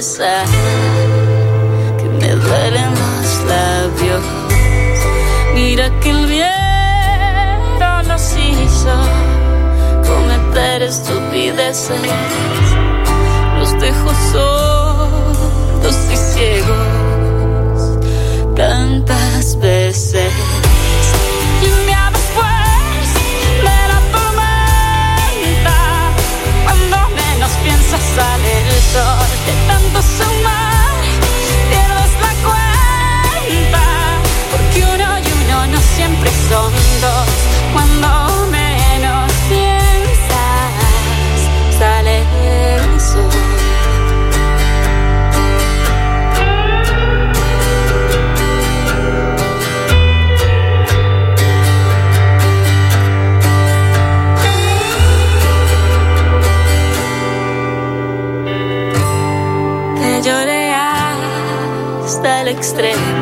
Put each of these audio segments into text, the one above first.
que me duelen los labios. Mira que el viento nos hizo cometer estupideces. Los dejo sordos y ciegos tantas veces. sale de tanto sumar pierdes la cuenta porque uno y uno no siempre son dos. Cuando extremo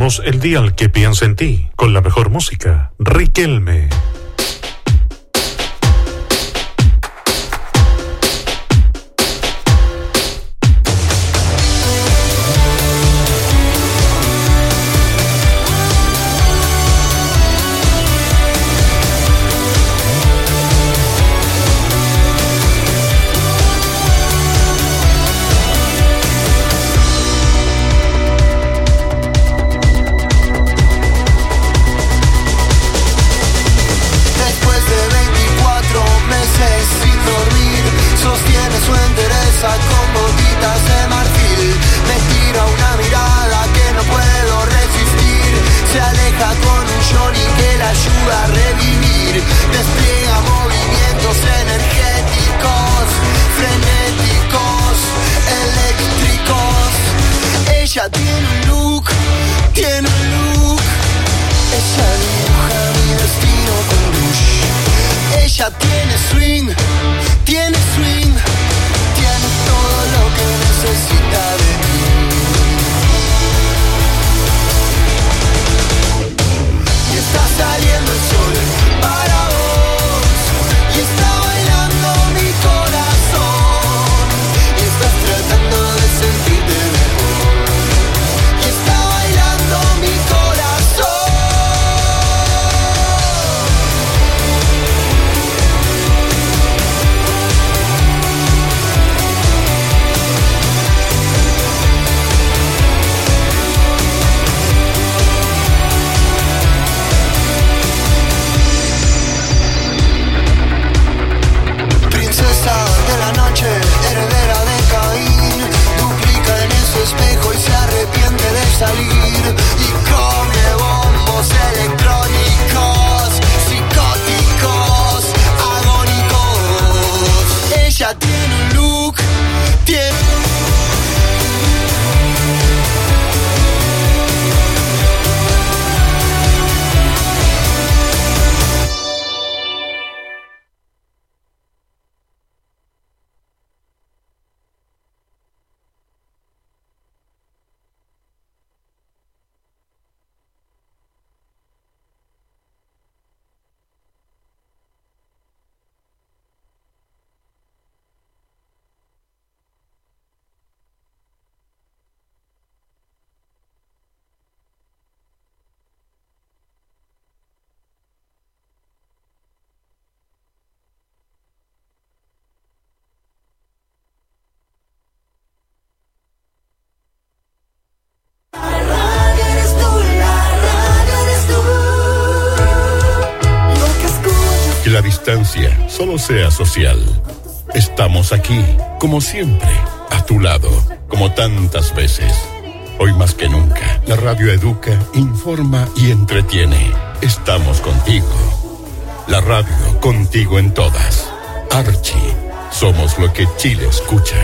el día al que piensa en ti, con la mejor música. Riquelme. Sea social. Estamos aquí, como siempre, a tu lado, como tantas veces. Hoy más que nunca, la radio educa, informa y entretiene. Estamos contigo. La radio contigo en todas. Archie, somos lo que Chile escucha.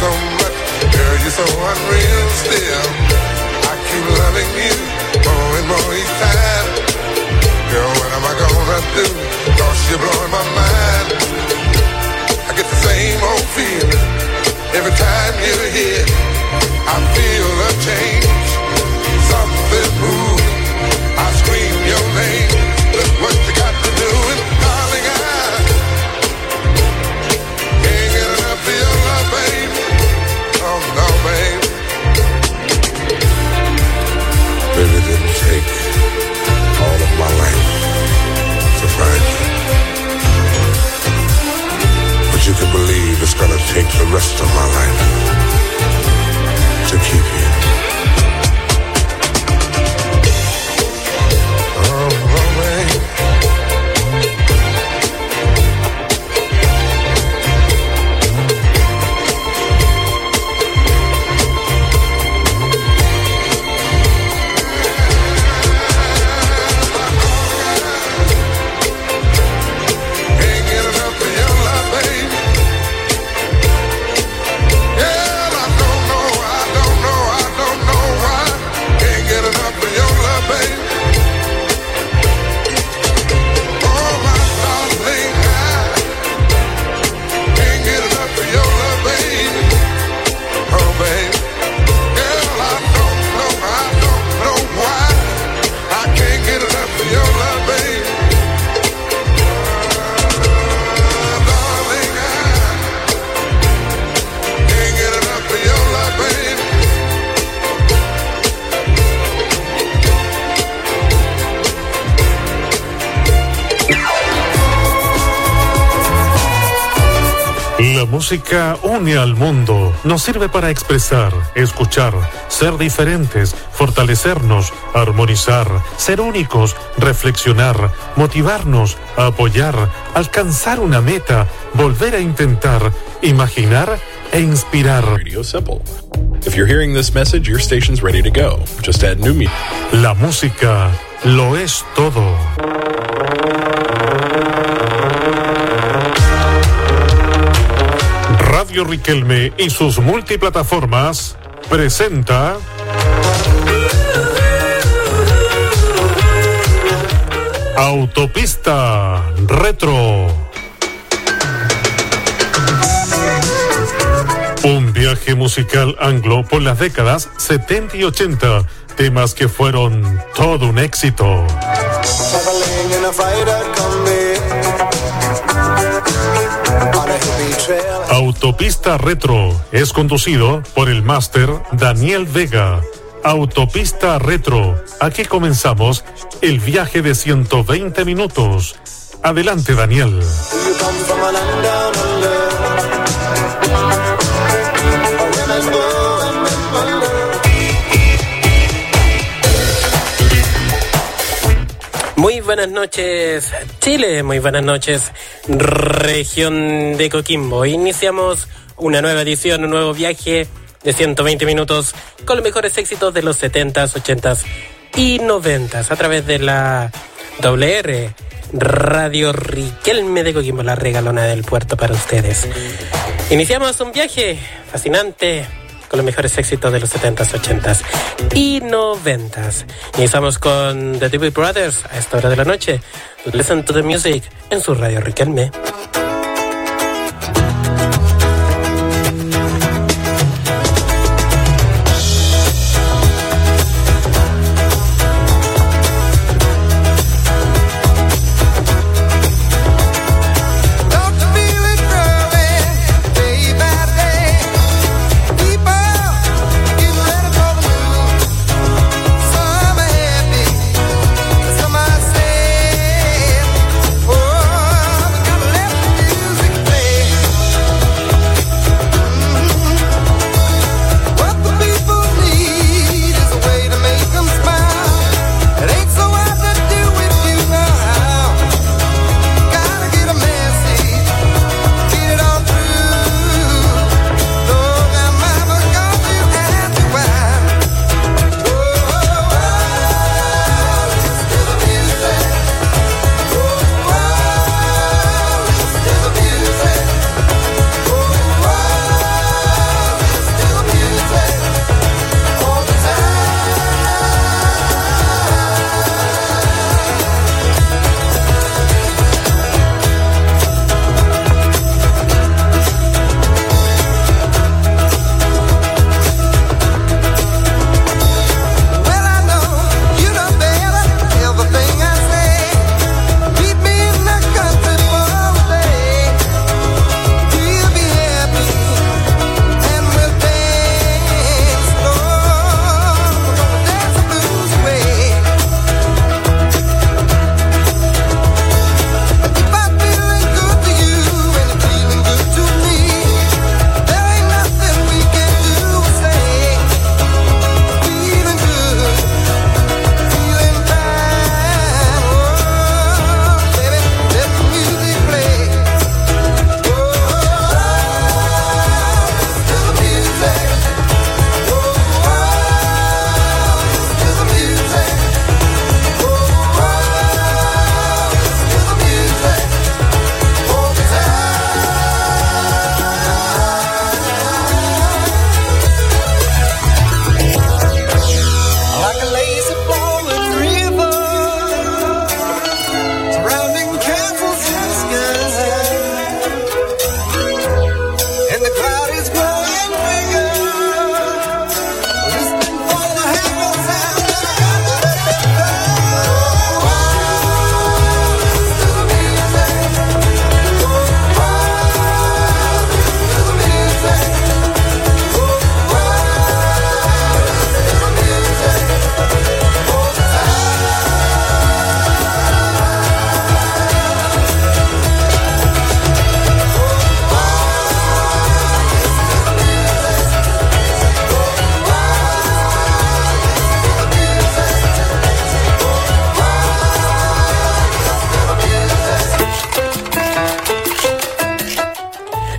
So much, girl, you're so unreal still. I keep loving you more and more each time. Am do? You're blowing my mind. I get the same old feeling every time you're here. I feel a change, something moving. I scream your name. Look what believe it's gonna take the rest of my life música une al mundo, nos sirve para expresar, escuchar, ser diferentes, fortalecernos, armonizar, ser únicos, reflexionar, motivarnos, apoyar, alcanzar una meta, volver a intentar, imaginar e inspirar. Radio Simple. If you're hearing this message, your station's ready to go. Just add new music. La música lo es todo. Radio Riquelme y sus multiplataformas presenta Autopista Retro. Un viaje musical anglo por las décadas 70 y 80. Temas que fueron todo un éxito. Autopista Retro es conducido por el máster Daniel Vega. Autopista Retro. Aquí comenzamos el viaje de 120 minutos. Adelante, Daniel. Buenas noches Chile, muy buenas noches región de Coquimbo. Iniciamos una nueva edición, un nuevo viaje de 120 minutos con los mejores éxitos de los 70s, 80s y 90s a través de la WR Radio Riquelme de Coquimbo, la regalona del puerto para ustedes. Iniciamos un viaje fascinante con los mejores éxitos de los 70s, 80s y 90s. Iniciamos con The Doobie Brothers a esta hora de la noche. Listen to the music en su radio Riquelme.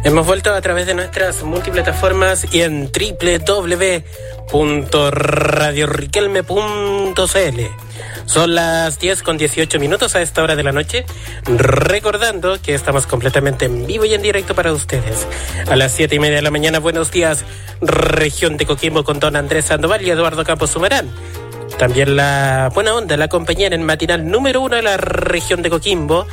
Hemos vuelto a través de nuestras multiplataformas y en www.radioriquelme.cl. Son las 10 con 18 minutos a esta hora de la noche, recordando que estamos completamente en vivo y en directo para ustedes. A las 7 y media de la mañana, buenos días, región de Coquimbo con don Andrés Sandoval y Eduardo Campos Sumarán. También la buena onda, la compañía en matinal número uno de la región de Coquimbo,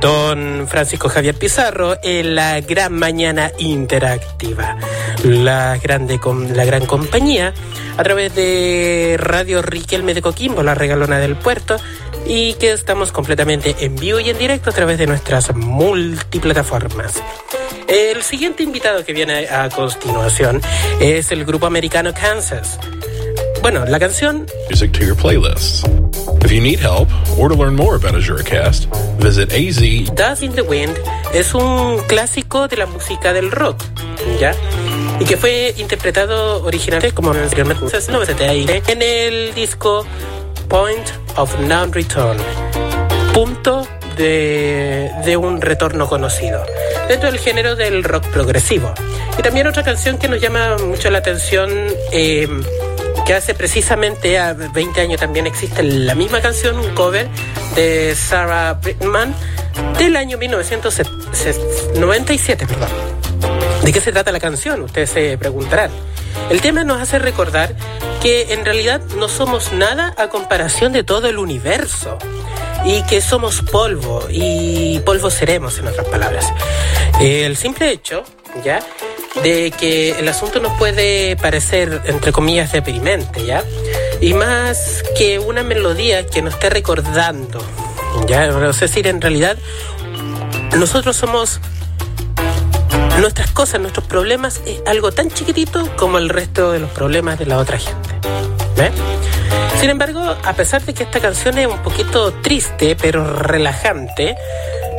don Francisco Javier Pizarro en la gran mañana interactiva. La, grande, la gran compañía a través de Radio Riquelme de Coquimbo, la regalona del puerto, y que estamos completamente en vivo y en directo a través de nuestras multiplataformas. El siguiente invitado que viene a continuación es el grupo americano Kansas. Bueno, la canción. Music to your playlist. If you need help or to learn more about AzureCast, visit AZ. Dust in the Wind es un clásico de la música del rock, ¿ya? Y que fue interpretado originalmente como en el disco Point of Non Return. Punto de, un retorno conocido dentro del género del rock progresivo. Y también otra canción que nos llama mucho la atención. Eh, que hace precisamente a 20 años también existe la misma canción, un cover de Sarah Brightman del año 1997, perdón. ¿De qué se trata la canción? Ustedes se preguntarán. El tema nos hace recordar que en realidad no somos nada a comparación de todo el universo y que somos polvo y polvo seremos en otras palabras. El simple hecho, ¿ya? de que el asunto nos puede parecer, entre comillas, deprimente, ¿ya? Y más que una melodía que nos esté recordando, ¿ya? Es decir, en realidad, nosotros somos nuestras cosas, nuestros problemas, es algo tan chiquitito como el resto de los problemas de la otra gente. ¿Ve? Sin embargo, a pesar de que esta canción es un poquito triste, pero relajante,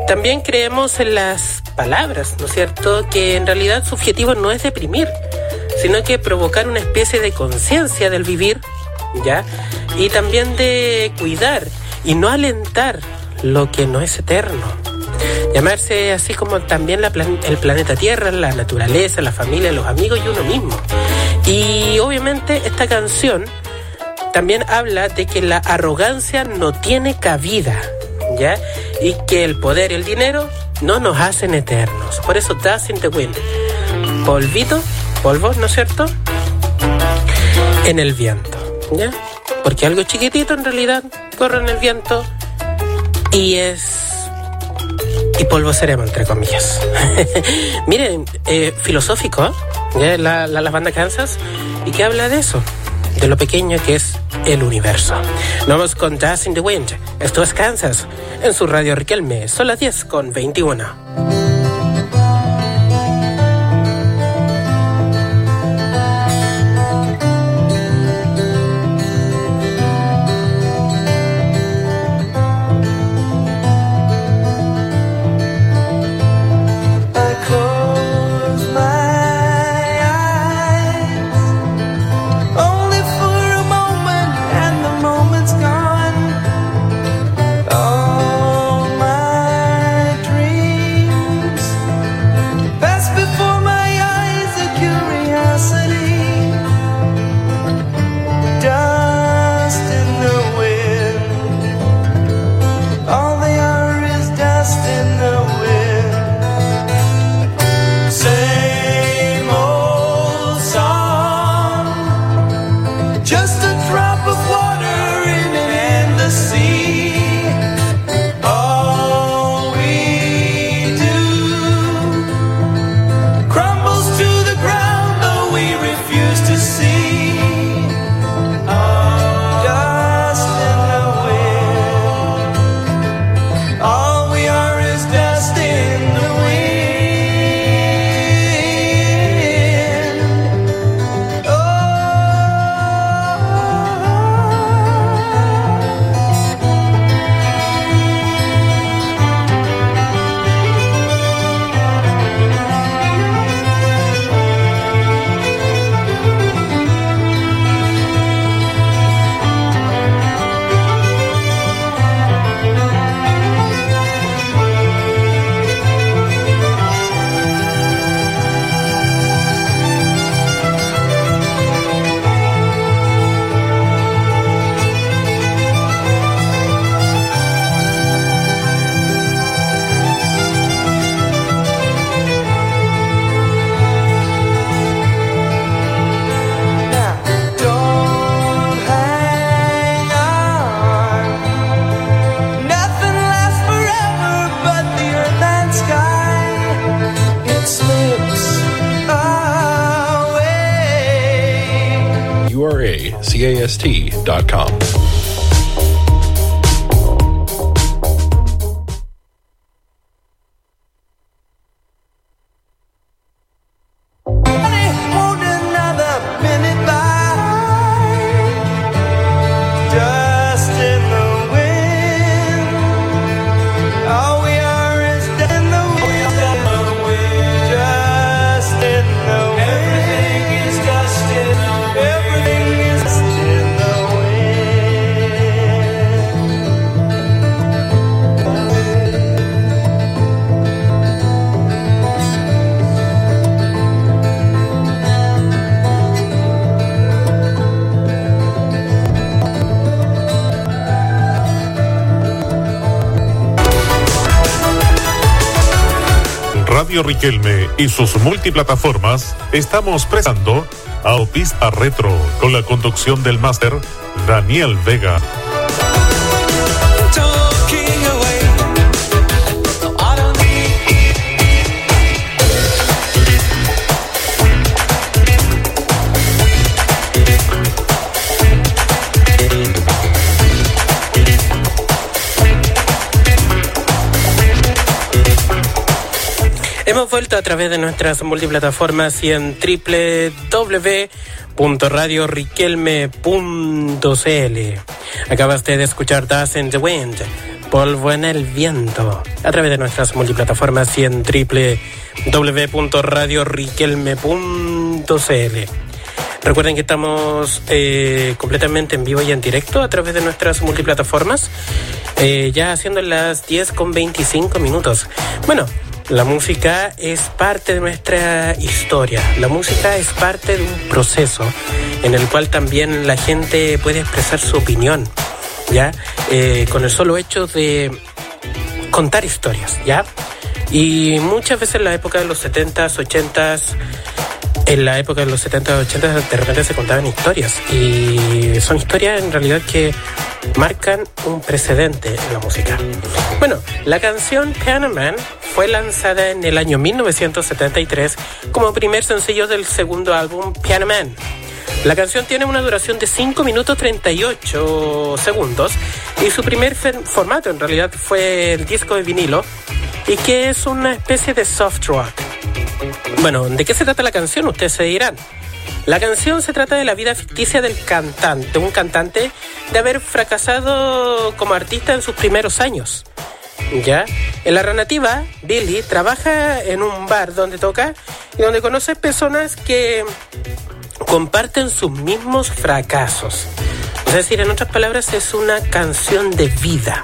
también creemos en las palabras, ¿no es cierto? Que en realidad su objetivo no es deprimir, sino que provocar una especie de conciencia del vivir, ¿ya? Y también de cuidar y no alentar lo que no es eterno. Llamarse así como también el planeta Tierra, la naturaleza, la familia, los amigos y uno mismo. Y obviamente esta canción también habla de que la arrogancia no tiene cabida, ¿ya? Y que el poder y el dinero no nos hacen eternos. Por eso Dust in the Wind. Polvito, polvo, ¿no es cierto? En el viento, ¿ya? Porque algo chiquitito en realidad corre en el viento y es... Y polvo seremos, entre comillas. Miren, eh, filosófico, ¿eh? ¿Ya? La, la, Kansas. ¿Y qué habla de eso? de lo pequeño que es el universo. Vamos con Dust in the Wind. Esto es Kansas, en su radio Riquelme. Son las 10 con 21. Riquelme y sus multiplataformas estamos presentando a Pista Retro con la conducción del máster Daniel Vega. Vuelto a través de nuestras multiplataformas y en www.radioriquelme.cl. Acabas de escuchar Dust in the Wind, Polvo en el Viento, a través de nuestras multiplataformas y en www.radioriquelme.cl. Recuerden que estamos eh, completamente en vivo y en directo a través de nuestras multiplataformas, eh, ya haciendo las 10 con 25 minutos. Bueno, la música es parte de nuestra historia. La música es parte de un proceso en el cual también la gente puede expresar su opinión, ¿ya? Eh, con el solo hecho de contar historias, ¿ya? Y muchas veces en la época de los 70s, 80s, en la época de los 70, 80 de repente se contaban historias y son historias en realidad que marcan un precedente en la música. Bueno, la canción Piano Man fue lanzada en el año 1973 como primer sencillo del segundo álbum Piano Man. La canción tiene una duración de 5 minutos 38 segundos y su primer formato en realidad fue el disco de vinilo y que es una especie de soft rock. Bueno, ¿de qué se trata la canción? Ustedes se dirán. La canción se trata de la vida ficticia del cantante, un cantante de haber fracasado como artista en sus primeros años. ¿Ya? En la narrativa, Billy trabaja en un bar donde toca y donde conoce personas que comparten sus mismos fracasos. Es decir, en otras palabras, es una canción de vida.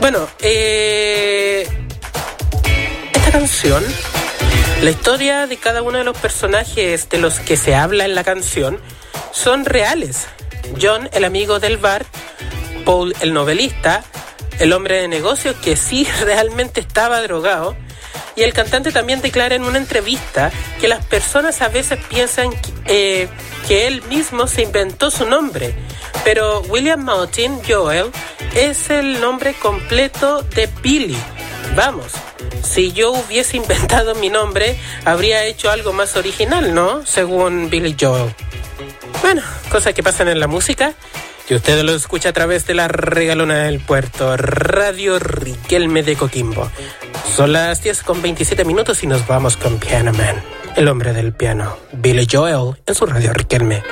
Bueno, eh, la historia de cada uno de los personajes de los que se habla en la canción son reales. John, el amigo del bar, Paul, el novelista, el hombre de negocios que sí realmente estaba drogado, y el cantante también declara en una entrevista que las personas a veces piensan eh, que él mismo se inventó su nombre, pero William Martin Joel es el nombre completo de Billy. Vamos, si yo hubiese inventado mi nombre, habría hecho algo más original, ¿no? Según Billy Joel. Bueno, cosas que pasan en la música. Y usted lo escucha a través de la regalona del puerto, Radio Riquelme de Coquimbo. Son las 10 con 27 minutos y nos vamos con Piano Man, el hombre del piano, Billy Joel, en su Radio Riquelme.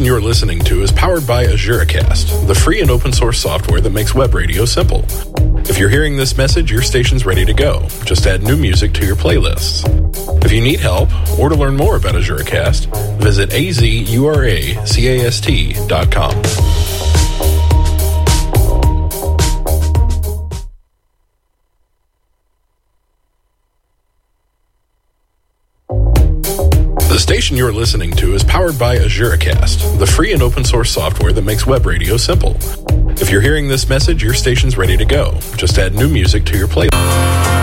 Station you're listening to is powered by AzureCast, the free and open source software that makes web radio simple. If you're hearing this message, your station's ready to go. Just add new music to your playlists. If you need help or to learn more about AzureCast, visit azuracast.com. station you're listening to is powered by AzureCast, the free and open source software that makes web radio simple. If you're hearing this message, your station's ready to go. Just add new music to your playlist.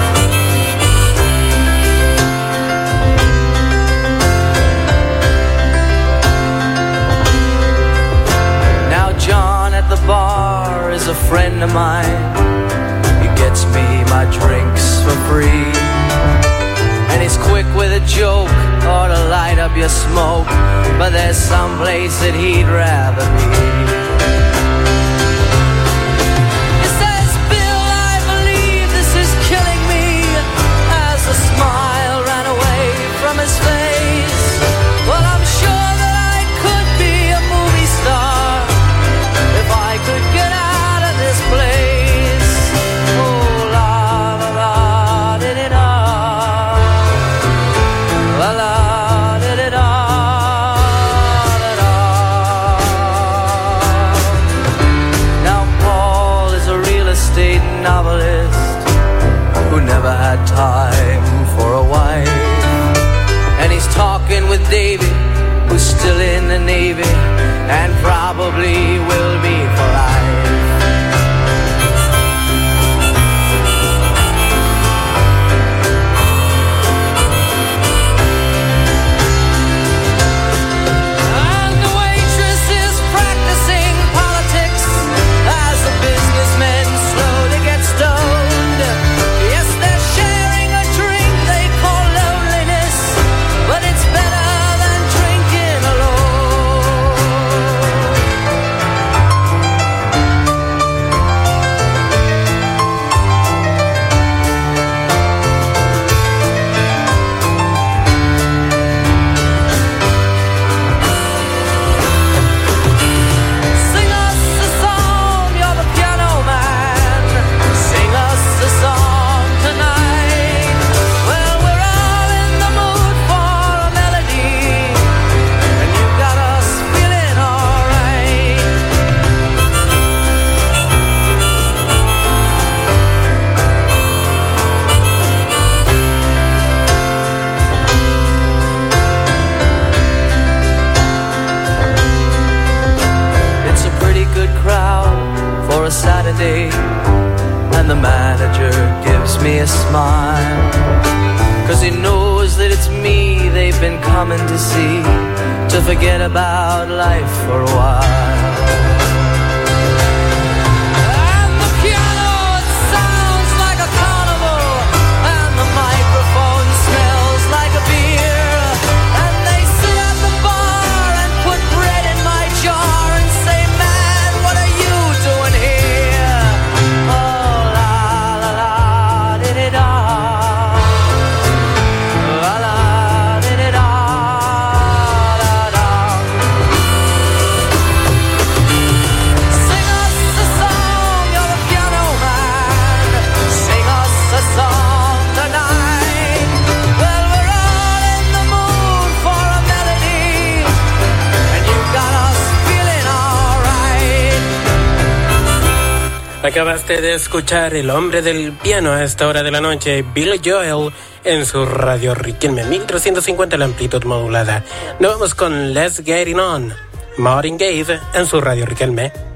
escuchar el hombre del piano a esta hora de la noche, Bill Joel, en su radio Riquelme 1350 la amplitud modulada. Nos vamos con Let's Get It On, Martin Gabe en su radio Riquelme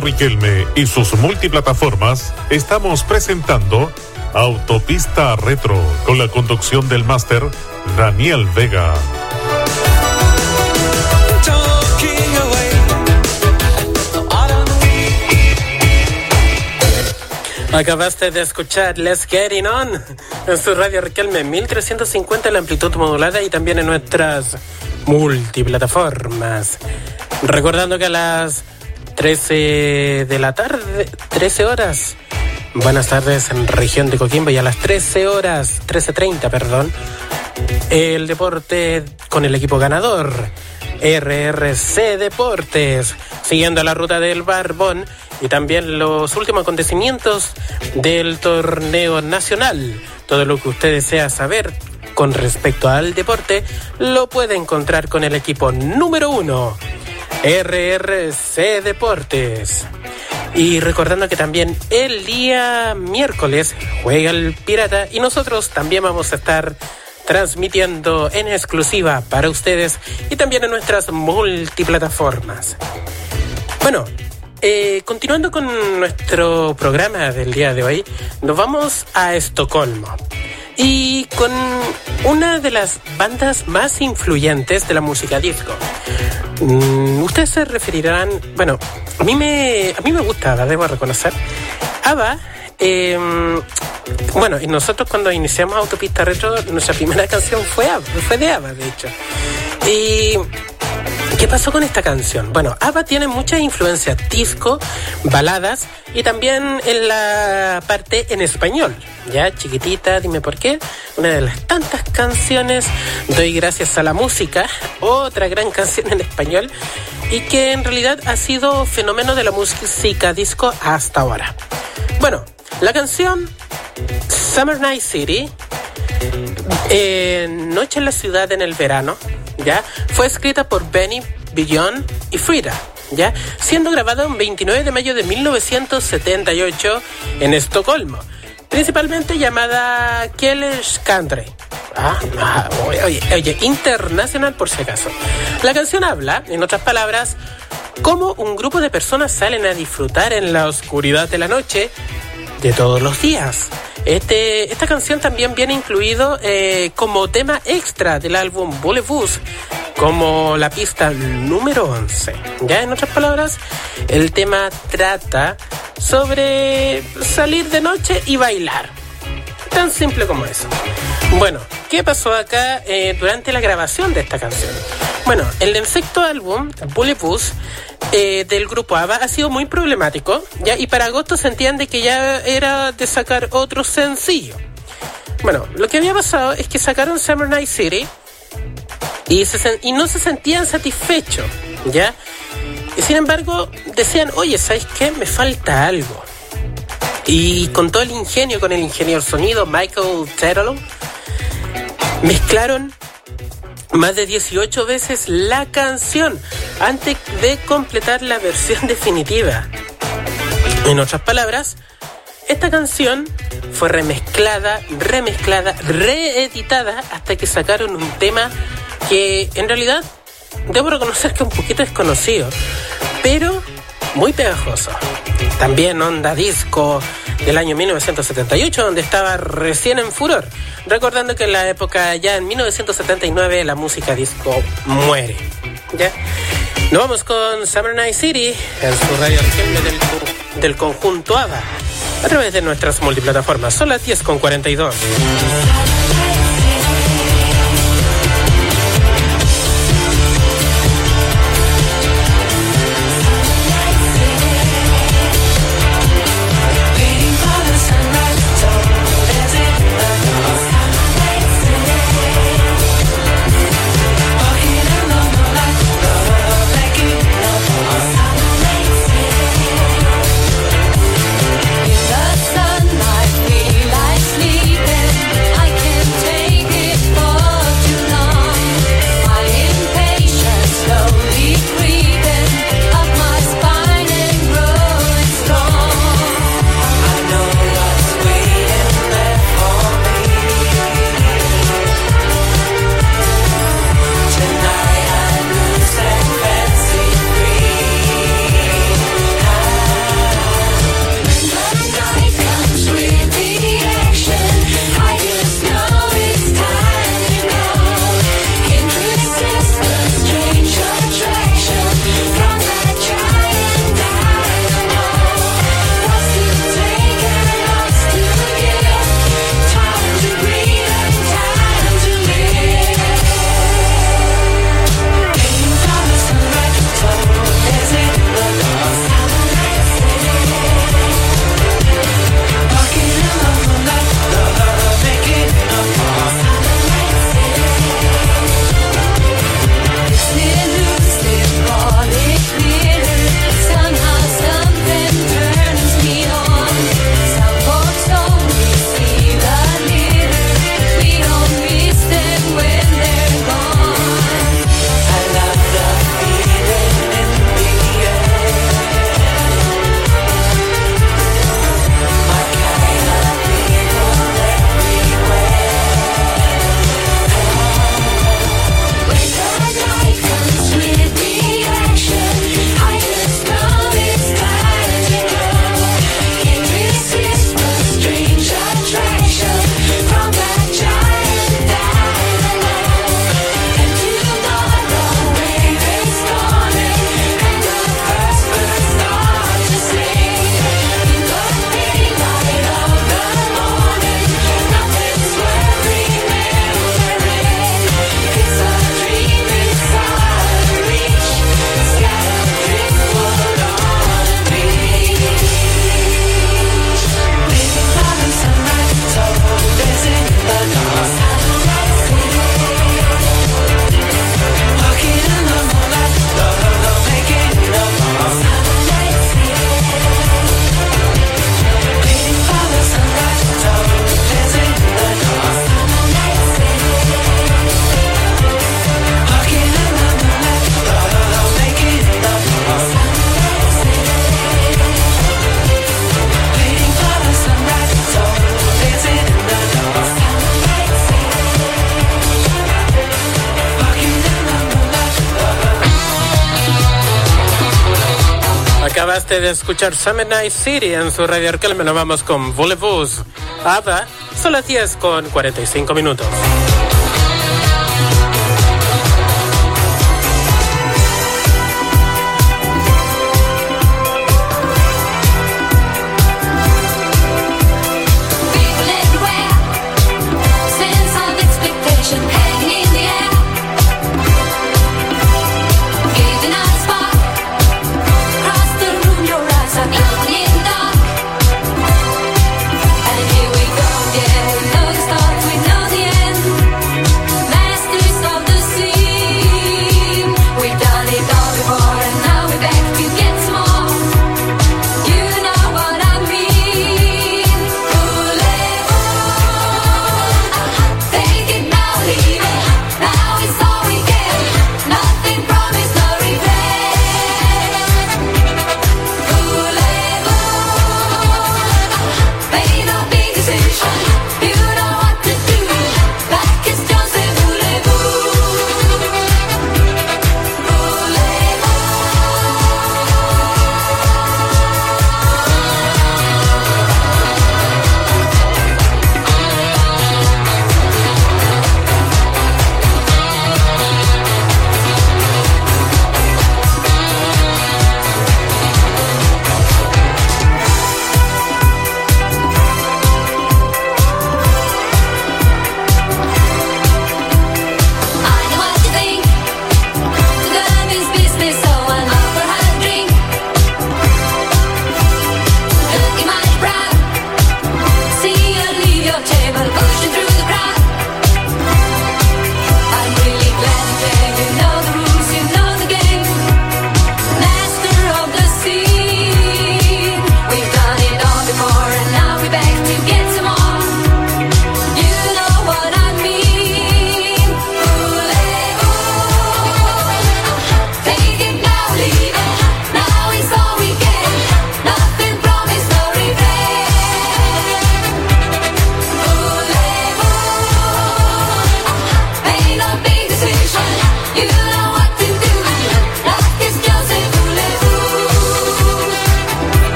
Riquelme y sus multiplataformas estamos presentando Autopista Retro con la conducción del máster Daniel Vega. Acabaste de escuchar Let's Get It On en su radio Riquelme 1350 la amplitud modulada y también en nuestras multiplataformas. Recordando que a las 13 de la tarde, 13 horas, buenas tardes en región de Coquimbo y a las 13 horas, 13.30, perdón, el deporte con el equipo ganador. RRC Deportes, siguiendo la ruta del Barbón y también los últimos acontecimientos del torneo nacional. Todo lo que usted desea saber con respecto al deporte lo puede encontrar con el equipo número uno, RRC Deportes. Y recordando que también el día miércoles juega el Pirata y nosotros también vamos a estar transmitiendo en exclusiva para ustedes y también en nuestras multiplataformas. Bueno, eh, continuando con nuestro programa del día de hoy, nos vamos a Estocolmo y con una de las bandas más influyentes de la música disco. Mm, ustedes se referirán, bueno, a mí me, a mí me gusta, la debo reconocer. ABBA, eh, bueno, y nosotros cuando iniciamos Autopista Retro, nuestra primera canción fue, fue de ABBA, de hecho. Y ¿Qué pasó con esta canción? Bueno, ABBA tiene muchas influencias disco, baladas y también en la parte en español. Ya, chiquitita, dime por qué. Una de las tantas canciones, Doy gracias a la música, otra gran canción en español y que en realidad ha sido fenómeno de la música disco hasta ahora. Bueno, la canción Summer Night City eh, Noche en la ciudad en el verano, ¿ya? Fue escrita por Benny Billon y Frida, ¿ya? Siendo grabada un 29 de mayo de 1978 en Estocolmo, principalmente llamada Killers Country. Ah, ah, oye, oye, internacional por si acaso. La canción habla, en otras palabras, cómo un grupo de personas salen a disfrutar en la oscuridad de la noche de todos los días. Este, esta canción también viene incluido eh, como tema extra del álbum Boulevous, como la pista número 11. Ya en otras palabras, el tema trata sobre salir de noche y bailar. Tan simple como eso. Bueno, ¿qué pasó acá eh, durante la grabación de esta canción? Bueno, el sexto álbum, Boulevous, eh, del grupo ABBA ha sido muy problemático, ¿ya? Y para agosto se entiende que ya era de sacar otro sencillo. Bueno, lo que había pasado es que sacaron Summer Night City y no se sentían satisfechos, ¿ya? Y sin embargo decían, oye, ¿sabes qué? Me falta algo. Y con todo el ingenio, con el ingeniero sonido Michael Terrell, mezclaron más de 18 veces la canción antes de completar la versión definitiva. En otras palabras, esta canción fue remezclada, remezclada, reeditada hasta que sacaron un tema que en realidad debo reconocer que es un poquito desconocido, pero muy pegajoso. También onda disco del año 1978, donde estaba recién en furor. Recordando que en la época, ya en 1979, la música disco muere. ¿Ya? Nos vamos con Summer Night City en su radio del conjunto ABBA a través de nuestras multiplataformas. Son las 10 con 42. Acabaste de escuchar Summer Night City en su radio Arcal. Me vamos con Voulez-Vous. Ada, son las 10 con 45 minutos.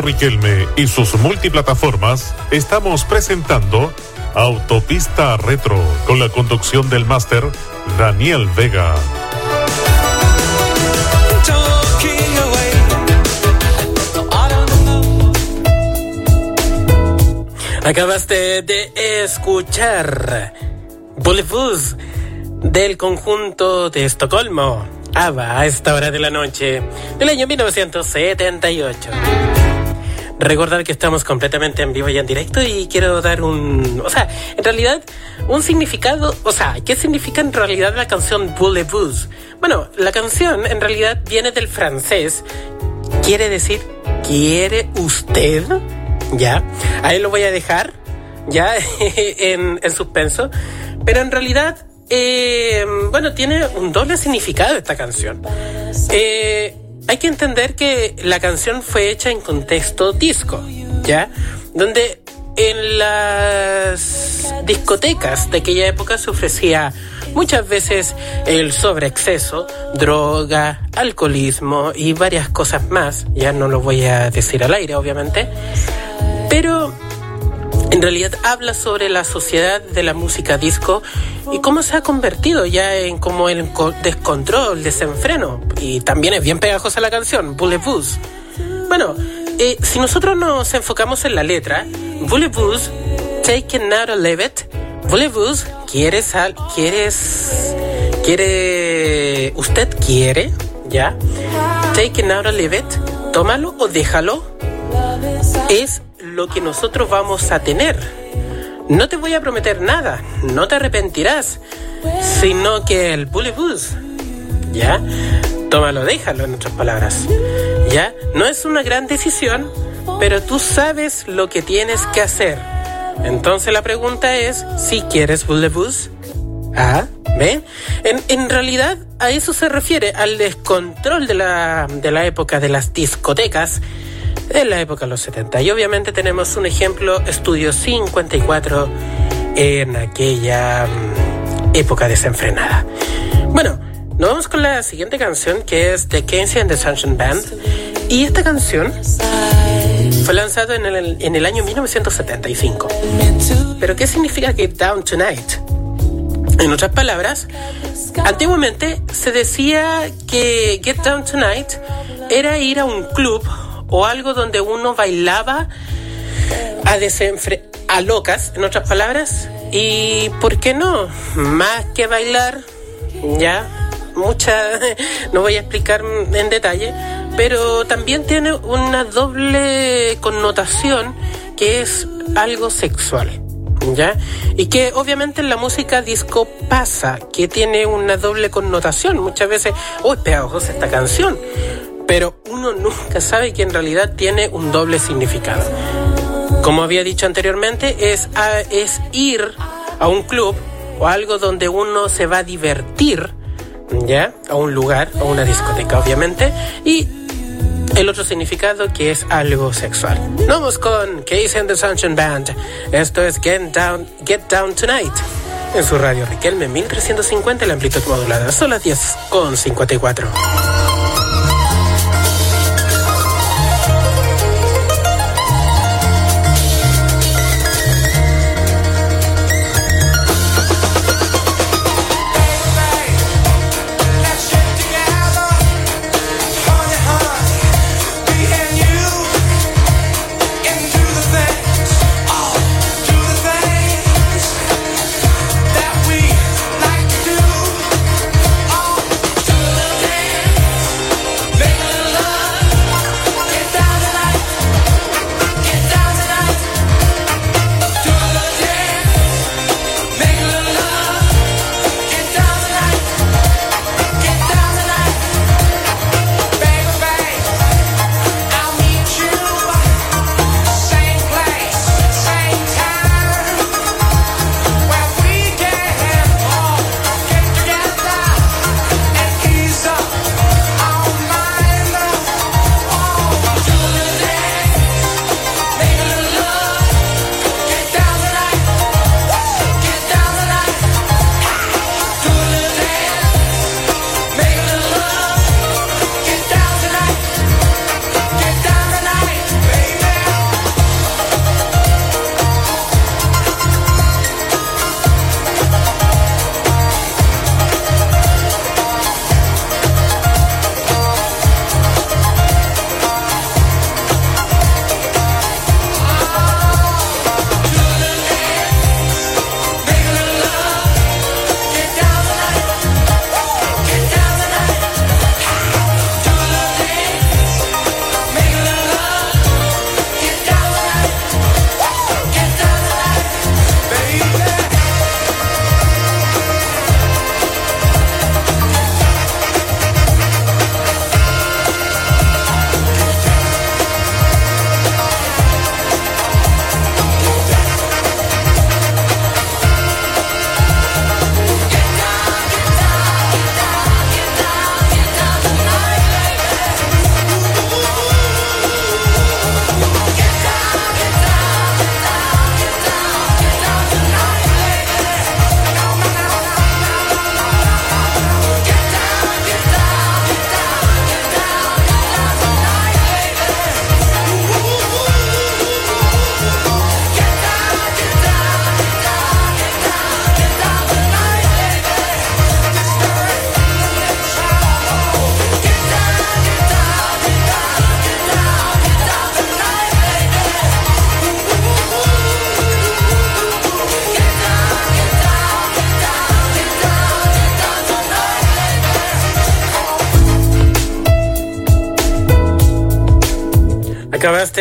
Riquelme y sus multiplataformas estamos presentando Autopista Retro con la conducción del máster Daniel Vega. Acabaste de escuchar Bollywood del conjunto de Estocolmo, ABBA, a esta hora de la noche, del año 1978. Recordar que estamos completamente en vivo y en directo y quiero dar un... O sea, en realidad, un significado... O sea, ¿qué significa en realidad la canción Bollywood? Bueno, la canción en realidad viene del francés. Quiere decir, ¿quiere usted? Ya, ahí lo voy a dejar, ya, en, en suspenso. Pero en realidad, eh, bueno, tiene un doble significado esta canción. Eh, hay que entender que la canción fue hecha en contexto disco, ¿ya? Donde en las discotecas de aquella época se ofrecía muchas veces el sobreexceso, droga, alcoholismo y varias cosas más. Ya no lo voy a decir al aire, obviamente. Pero en realidad habla sobre la sociedad de la música disco y cómo se ha convertido ya en como el co- descontrol, desenfreno. Y también es bien pegajosa la canción, Bullet Bueno, eh, si nosotros nos enfocamos en la letra, Bullet Taken Out of Leave It, Bullet ¿quieres, al- quieres, quiere, usted quiere, ya? Taken Out of Leave It, tómalo o déjalo, es lo que nosotros vamos a tener. No te voy a prometer nada, no te arrepentirás, sino que el bully booze, ¿ya? Tómalo, déjalo en otras palabras, ¿ya? No es una gran decisión, pero tú sabes lo que tienes que hacer. Entonces la pregunta es, si quieres bully booze, ¿ah? ¿Ven? En, en realidad a eso se refiere, al descontrol de la, de la época de las discotecas, en la época de los 70. Y obviamente tenemos un ejemplo, Estudio 54, en aquella mm, época desenfrenada. Bueno, nos vamos con la siguiente canción que es The Casey and the Sunshine Band. Y esta canción fue lanzada en el, en el año 1975. Pero ¿qué significa Get Down Tonight? En otras palabras, antiguamente se decía que Get Down Tonight era ir a un club o algo donde uno bailaba a desenfre a locas, en otras palabras. Y ¿por qué no? Más que bailar, ya, mucha, no voy a explicar en detalle, pero también tiene una doble connotación que es algo sexual. ¿Ya? Y que obviamente en la música disco pasa, que tiene una doble connotación. Muchas veces, uy, pegajosa esta canción. Pero uno nunca sabe que en realidad tiene un doble significado. Como había dicho anteriormente, es, a- es ir a un club o algo donde uno se va a divertir, ¿ya? A un lugar, a una discoteca, obviamente. Y el otro significado que es algo sexual. Vamos con Case and the Sunshine Band. Esto es Get Down, Get Down Tonight. En su radio Riquelme 1350, la amplitud modulada. Son las 10 con 54.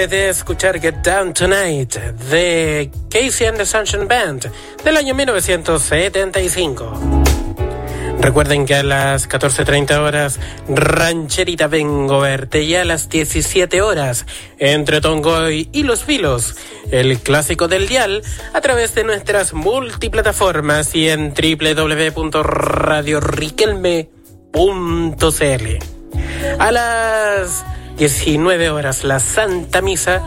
De escuchar Get Down Tonight de Casey and the Sunshine Band del año 1975. Recuerden que a las 14.30 horas Rancherita Vengo Verte y a las 17 horas entre Tongoy y Los Vilos, el clásico del dial a través de nuestras multiplataformas y en www.radioriquelme.cl. A las 19 horas la Santa Misa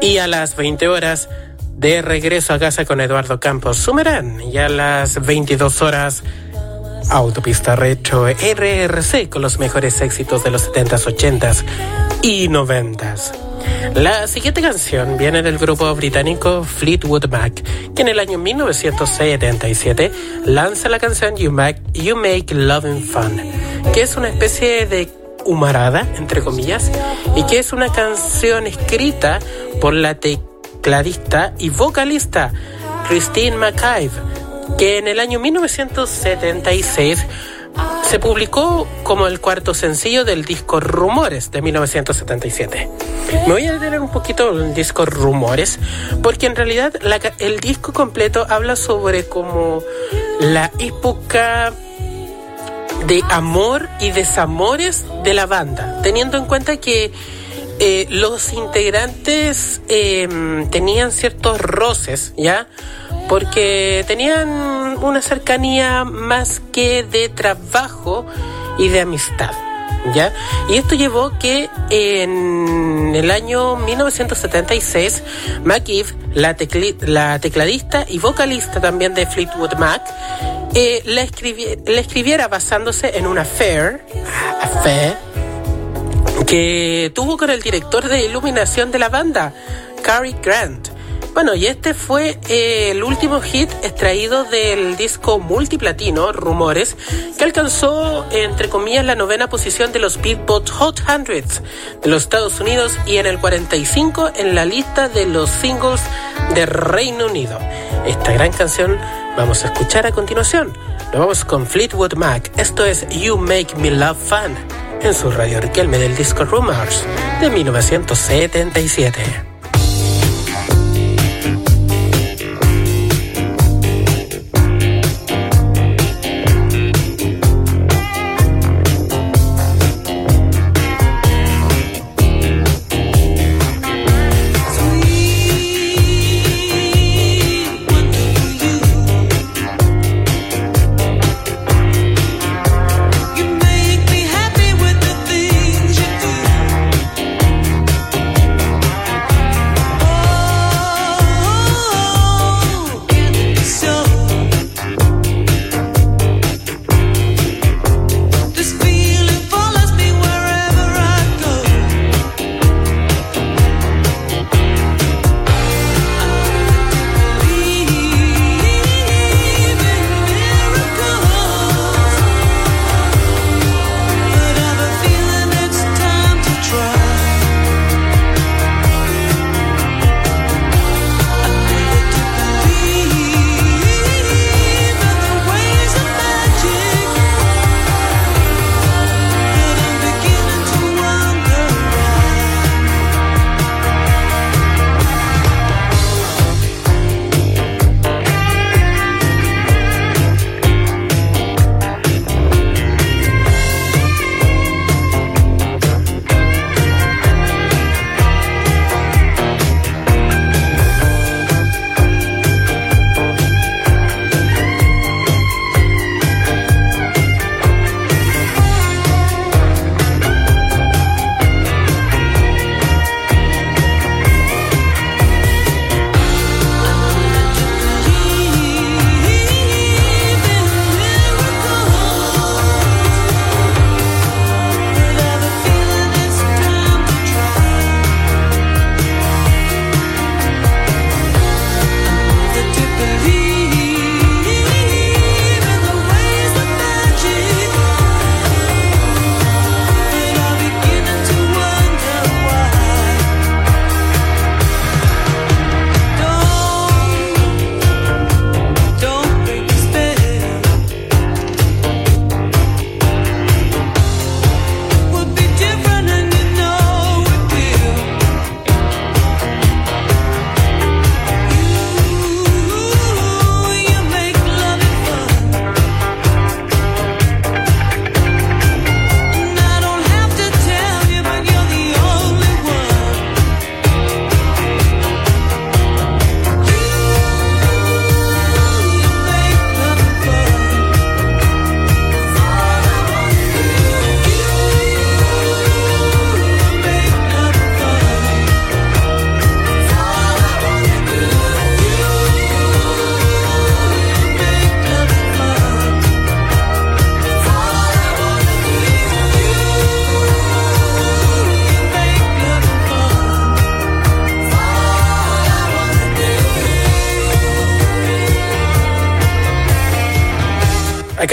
y a las 20 horas de regreso a casa con Eduardo Campos Sumerán y a las 22 horas Autopista Retro RRC con los mejores éxitos de los 70s, 80s y 90s. La siguiente canción viene del grupo británico Fleetwood Mac, que en el año 1977 lanza la canción You Make, you Make Loving Fun, que es una especie de humarada, entre comillas, y que es una canción escrita por la tecladista y vocalista Christine McIve, que en el año 1976 se publicó como el cuarto sencillo del disco Rumores de 1977. Me voy a detener un poquito en el disco Rumores, porque en realidad el disco completo habla sobre como la época de amor y desamores de la banda, teniendo en cuenta que eh, los integrantes eh, tenían ciertos roces, ¿ya? Porque tenían una cercanía más que de trabajo y de amistad, ¿ya? Y esto llevó que en el año 1976, McGiff, la, la tecladista y vocalista también de Fleetwood Mac, eh, la escribiera basándose en una affair, affair que tuvo con el director de iluminación de la banda, Cary Grant. Bueno, y este fue eh, el último hit extraído del disco multiplatino, Rumores, que alcanzó, entre comillas, la novena posición de los Billboard Hot 100 de los Estados Unidos y en el 45 en la lista de los singles de Reino Unido. Esta gran canción vamos a escuchar a continuación. Nos vamos con Fleetwood Mac. Esto es You Make Me Love Fun en su radio Riquelme del disco Rumors de 1977.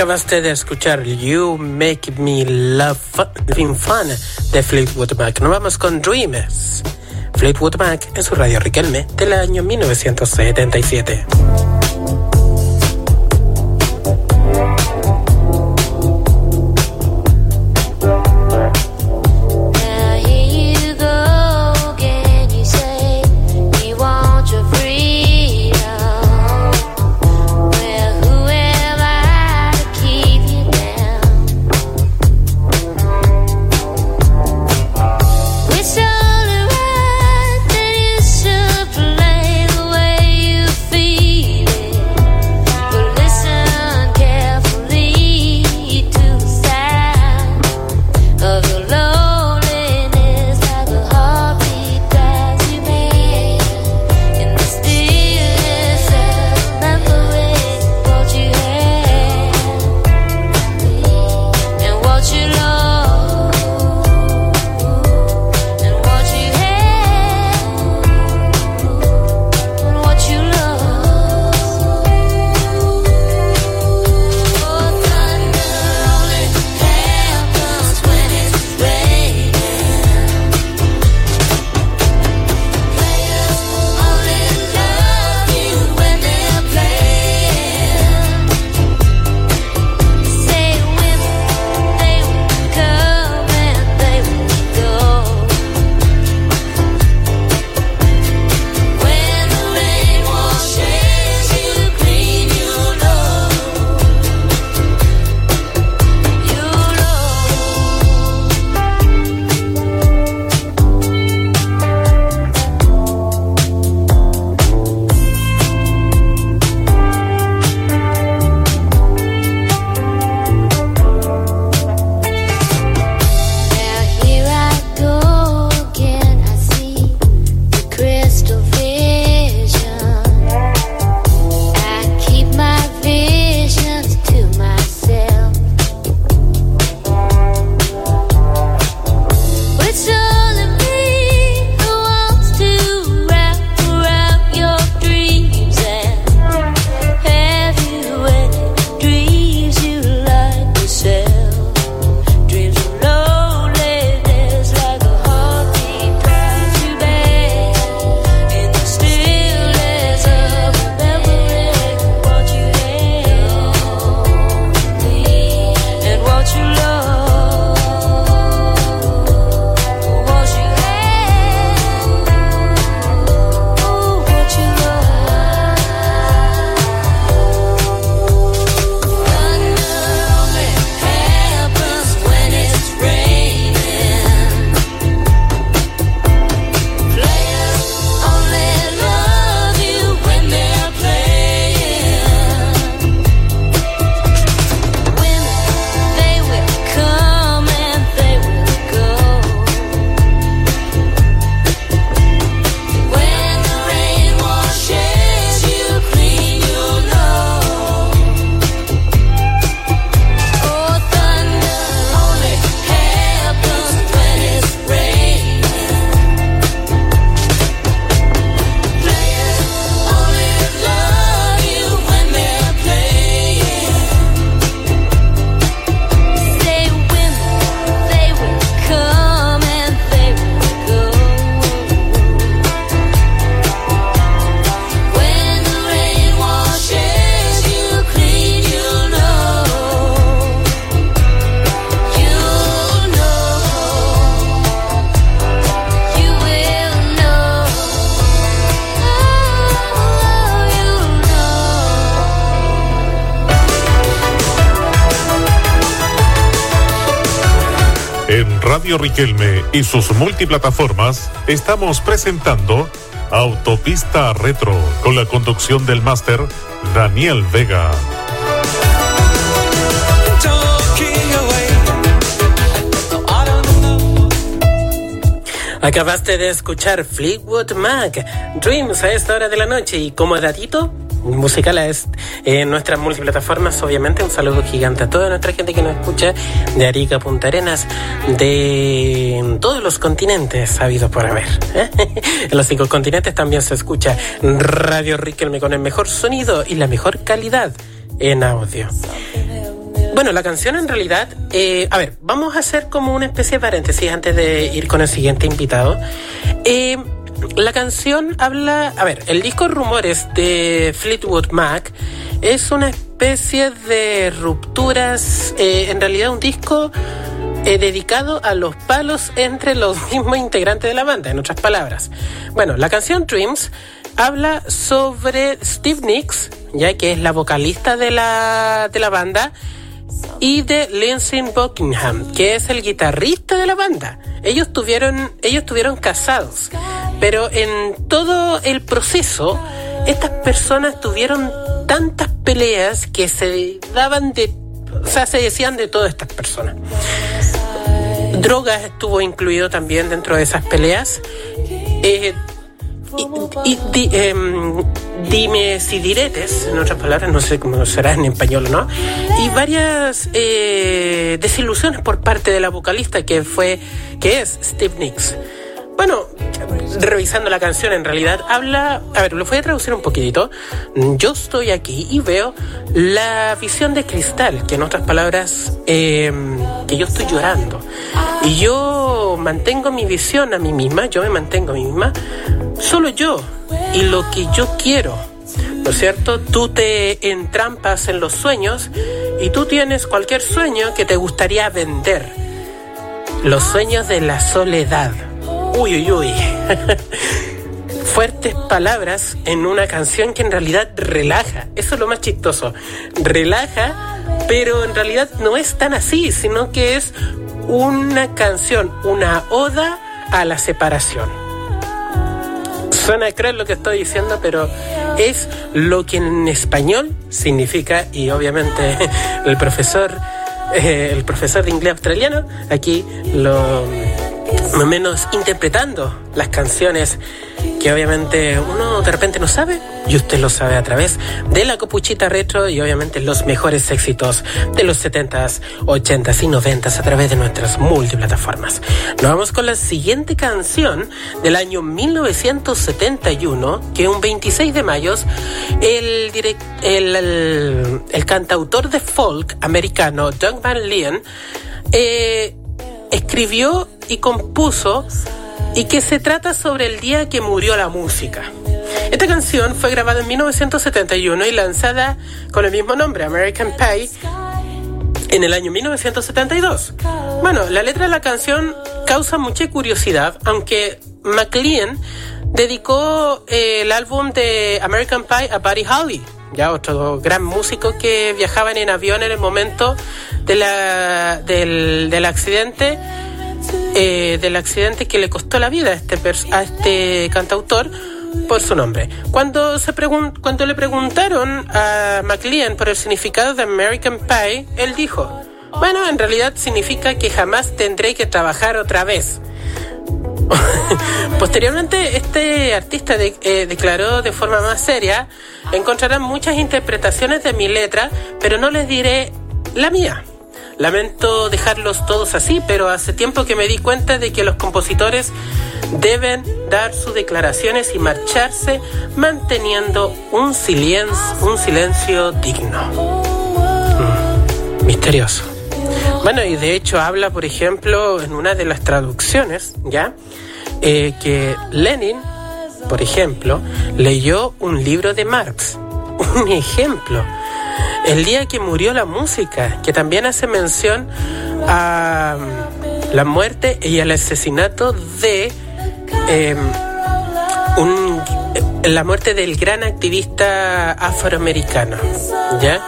Acabaste de escuchar You Make Me Love Fun, Fun de Fleetwood Mac. Nos vamos con Dreamers. Fleetwood Mac en su radio Riquelme del año 1977. Radio Riquelme y sus multiplataformas estamos presentando Autopista Retro con la conducción del máster Daniel Vega. Acabaste de escuchar Fleetwood Mac, Dreams a esta hora de la noche y como datito musical es en nuestras multiplataformas, obviamente un saludo gigante a toda nuestra gente que nos escucha de Arica Punta Arenas, de todos los continentes habidos por haber. ¿eh? En los cinco continentes también se escucha Radio Riquelme con el mejor sonido y la mejor calidad en audio. Bueno, la canción en realidad, eh, a ver, vamos a hacer como una especie de paréntesis antes de ir con el siguiente invitado. Eh, la canción habla, a ver, el disco Rumores de Fleetwood Mac es una especie de rupturas, eh, en realidad un disco eh, dedicado a los palos entre los mismos integrantes de la banda, en otras palabras. Bueno, la canción Dreams habla sobre Steve Nicks, ya que es la vocalista de la, de la banda, y de Lindsey Buckingham, que es el guitarrista de la banda. Ellos tuvieron, ellos tuvieron casados, pero en todo el proceso, estas personas tuvieron tantas peleas que se daban de, o sea, se decían de todas estas personas. Drogas estuvo incluido también dentro de esas peleas. Eh, y, y di- em, dimes y diretes, en otras palabras, no sé cómo será en español o no, y varias eh, desilusiones por parte de la vocalista que fue, que es Steve Nicks. Bueno, revisando la canción en realidad habla, a ver, lo voy a traducir un poquitito. Yo estoy aquí y veo la visión de cristal, que en otras palabras, eh, que yo estoy llorando. Y yo mantengo mi visión a mí misma, yo me mantengo a mí misma, solo yo y lo que yo quiero. ¿No es cierto? Tú te entrampas en los sueños y tú tienes cualquier sueño que te gustaría vender. Los sueños de la soledad. Uy, uy, uy. Fuertes palabras en una canción que en realidad relaja. Eso es lo más chistoso. Relaja, pero en realidad no es tan así, sino que es una canción, una oda a la separación. Suena cruel lo que estoy diciendo, pero es lo que en español significa y obviamente el profesor, eh, el profesor de inglés australiano aquí lo más o menos interpretando las canciones que obviamente uno de repente no sabe y usted lo sabe a través de la copuchita retro y obviamente los mejores éxitos de los 70s, 80s y 90s a través de nuestras multiplataformas. Nos vamos con la siguiente canción del año 1971 que un 26 de mayo el, direct- el, el, cantautor de folk americano Doug Van Leyen eh, escribió y compuso y que se trata sobre el día que murió la música. Esta canción fue grabada en 1971 y lanzada con el mismo nombre, American Pie, en el año 1972. Bueno, la letra de la canción causa mucha curiosidad, aunque McLean dedicó eh, el álbum de American Pie a Buddy Holly, ya otro gran músico que viajaban en avión en el momento de la, del, del accidente eh, del accidente que le costó la vida a este, a este cantautor por su nombre. Cuando, se pregun- cuando le preguntaron a McLean por el significado de American Pie, él dijo, bueno, en realidad significa que jamás tendré que trabajar otra vez. Posteriormente, este artista eh, declaró de forma más seria, encontrarán muchas interpretaciones de mi letra, pero no les diré la mía. Lamento dejarlos todos así, pero hace tiempo que me di cuenta de que los compositores deben dar sus declaraciones y marcharse manteniendo un silencio, un silencio digno. Mm, misterioso. Bueno, y de hecho habla, por ejemplo, en una de las traducciones, ¿ya? Eh, que Lenin, por ejemplo, leyó un libro de Marx. Un ejemplo. El día que murió la música, que también hace mención a mm, la muerte y al asesinato de un, eh, la muerte del gran activista afroamericano, ¿ya?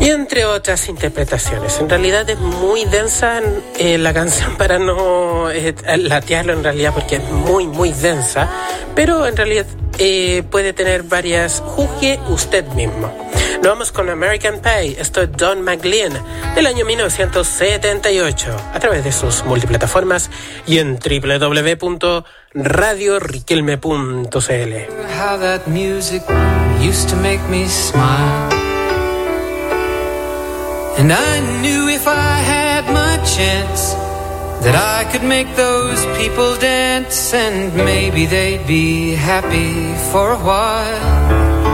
Y entre otras interpretaciones. En realidad es muy densa eh, la canción para no eh, latearlo en realidad porque es muy, muy densa. Pero en realidad eh, puede tener varias. Juzgue usted mismo. Nos vamos con American Pie. Esto es Don McLean del año 1978 a través de sus multiplataformas y en www.radioriquelme.cl. how that music used to make me smile. And I knew if I had my chance that I could make those people dance and maybe they'd be happy for a while.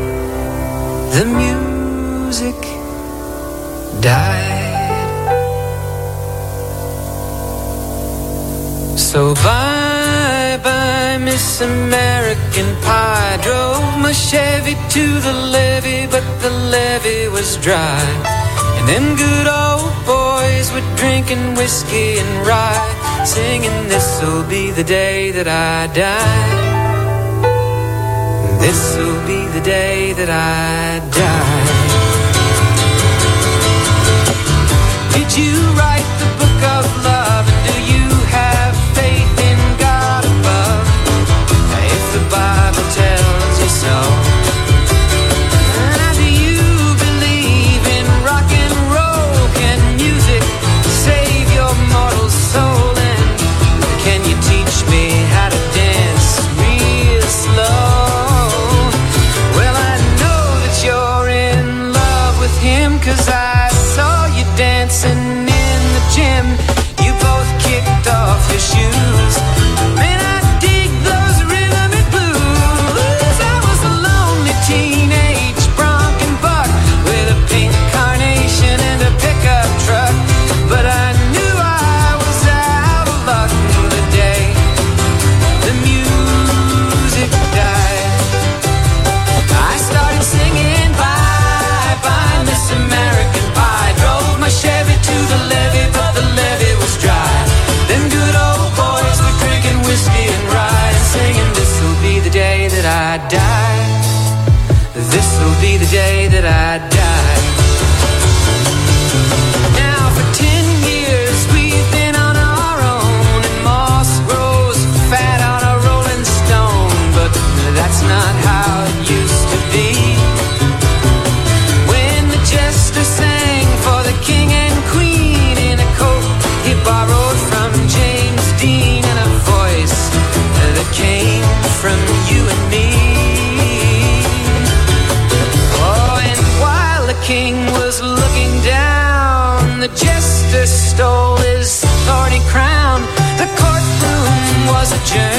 the music died. So bye bye, Miss American Pie. Drove my Chevy to the levee, but the levee was dry. And them good old boys were drinking whiskey and rye, singing, This'll be the day that I die. This'll be the day that I die. Did you write the book of love? such a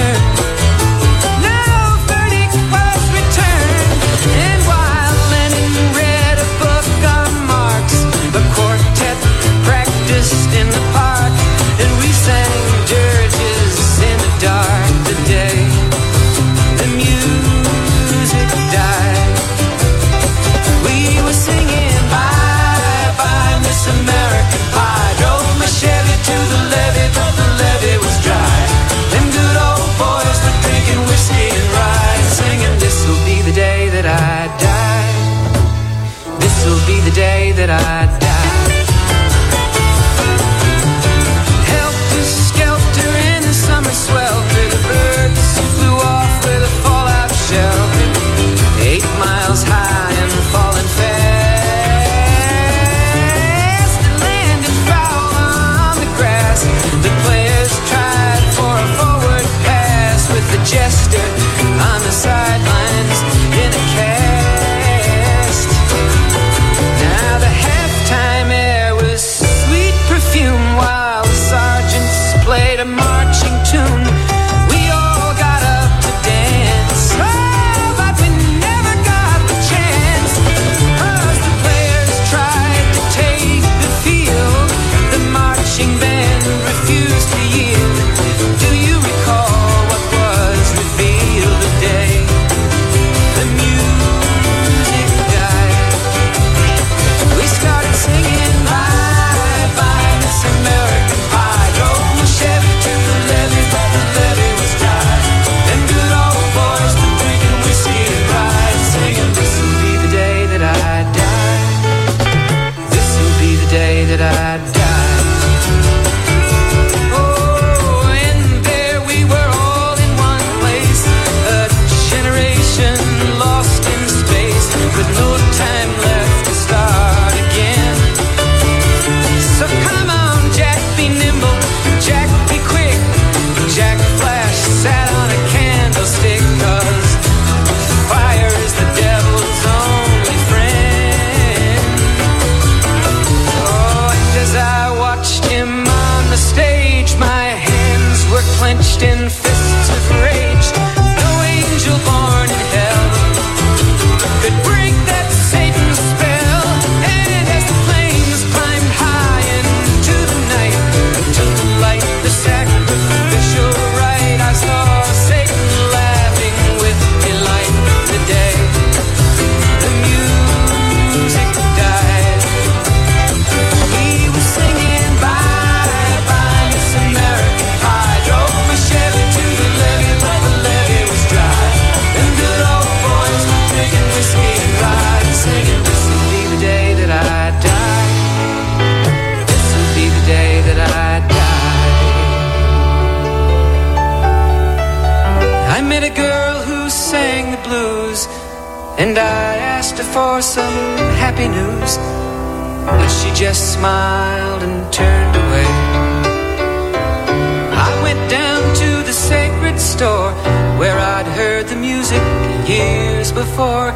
before,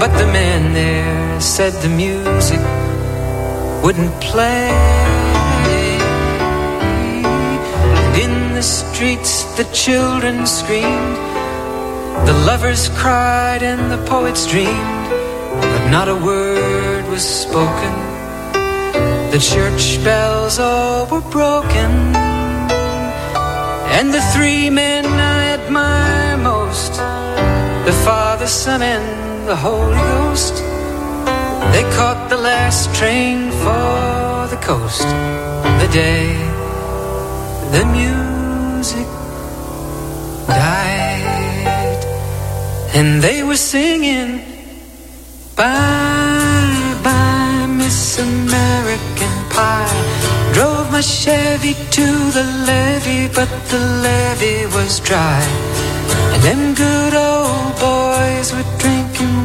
but the man there said the music wouldn't play. And in the streets, the children screamed, the lovers cried, and the poets dreamed, but not a word was spoken. The church bells all were broken. And the three men I admire most the Father, Son, and the Holy Ghost they caught the last train for the coast the day the music died. And they were singing, Bye, bye, Miss American Pie. Drove my Chevy to the levee, but the levee was dry. And them good old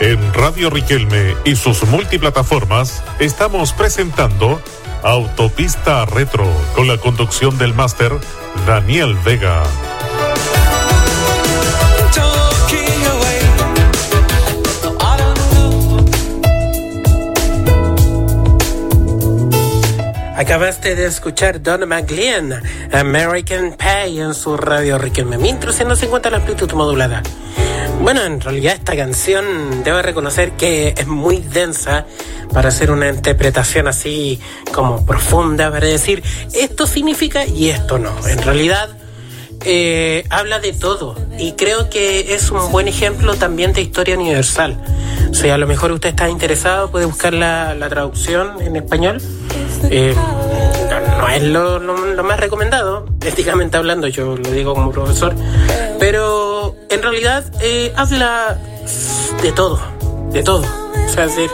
En Radio Riquelme y sus multiplataformas estamos presentando Autopista Retro con la conducción del máster Daniel Vega. Acabaste de escuchar Don McLean, American Pie en su radio Riquelme 1350 la amplitud modulada. Bueno, en realidad esta canción debo reconocer que es muy densa para hacer una interpretación así como profunda, para decir esto significa y esto no. En realidad eh, habla de todo y creo que es un buen ejemplo también de historia universal. O sea, a lo mejor usted está interesado, puede buscar la, la traducción en español. Eh, no, es lo, lo- lo más recomendado, éticamente hablando, yo lo digo como profesor, pero en realidad eh, habla de todo, de todo. O sea, es decir,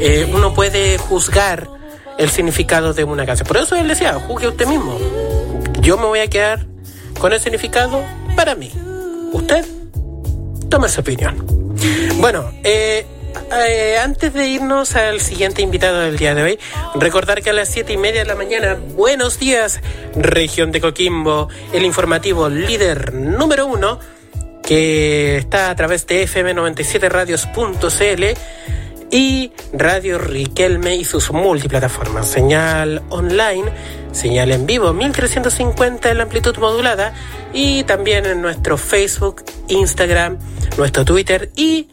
eh, uno puede juzgar el significado de una canción. Por eso él decía, juzgue usted mismo. Yo me voy a quedar con el significado para mí. Usted tome su opinión. Bueno, eh, eh, antes de irnos al siguiente invitado del día de hoy, recordar que a las siete y media de la mañana, buenos días, región de Coquimbo, el informativo líder número uno, que está a través de fm97radios.cl y Radio Riquelme y sus multiplataformas. Señal online, señal en vivo 1350 en la amplitud modulada y también en nuestro Facebook, Instagram, nuestro Twitter y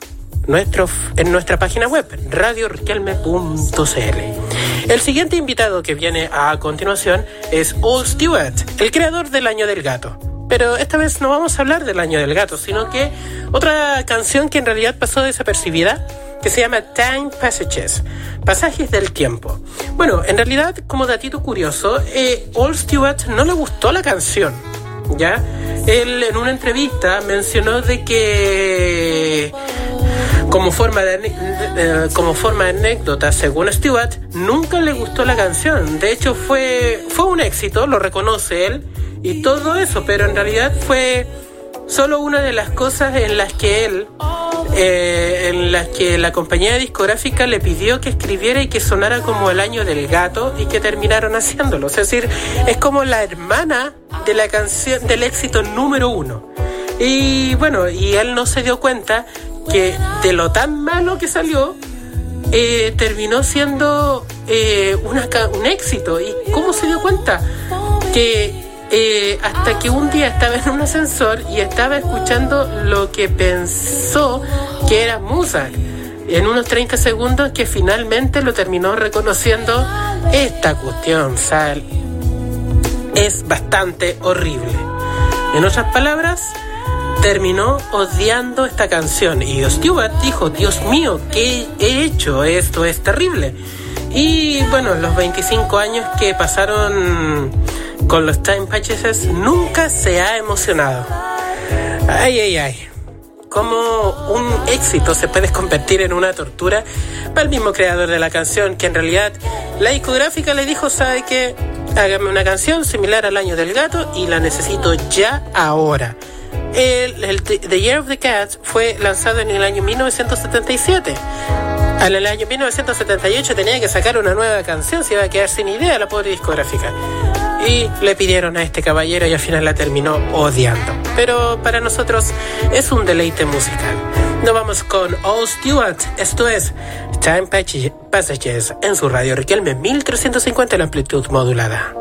en nuestra página web radioriquelme.cl. El siguiente invitado que viene a continuación es Old Stewart, el creador del Año del Gato. Pero esta vez no vamos a hablar del Año del Gato, sino que otra canción que en realidad pasó desapercibida, que se llama Time Passages, Pasajes del Tiempo. Bueno, en realidad, como datito curioso, eh, Old Stewart no le gustó la canción, ¿ya? Él en una entrevista mencionó de que como forma de, como forma de anécdota, según Stewart, nunca le gustó la canción. De hecho, fue, fue un éxito, lo reconoce él, y todo eso, pero en realidad fue solo una de las cosas en las que él, eh, en las que la compañía discográfica le pidió que escribiera y que sonara como el año del gato y que terminaron haciéndolo. Es decir, es como la hermana de la canción del éxito número uno. Y bueno, y él no se dio cuenta que de lo tan malo que salió, eh, terminó siendo eh, una un éxito. ¿Y cómo se dio cuenta? Que eh, hasta que un día estaba en un ascensor y estaba escuchando lo que pensó que era Mozart. En unos 30 segundos que finalmente lo terminó reconociendo Esta cuestión, Sal, es bastante horrible. En otras palabras, terminó odiando esta canción y Stewart dijo, Dios mío, ¿qué he hecho? Esto es terrible. Y bueno, los 25 años que pasaron con los Time Patches nunca se ha emocionado. Ay, ay, ay. Cómo un éxito se puede convertir en una tortura para el mismo creador de la canción, que en realidad la discográfica le dijo, ¿sabe qué? Hágame una canción similar al año del gato y la necesito ya ahora. El, el The Year of the Cat fue lanzado en el año 1977. Al el año 1978 tenía que sacar una nueva canción, se iba a quedar sin idea la pobre discográfica. Y le pidieron a este caballero y al final la terminó odiando. Pero para nosotros es un deleite musical. Nos vamos con All Stewart. Esto es Time Passages en su radio Riquelme 1350 en amplitud modulada.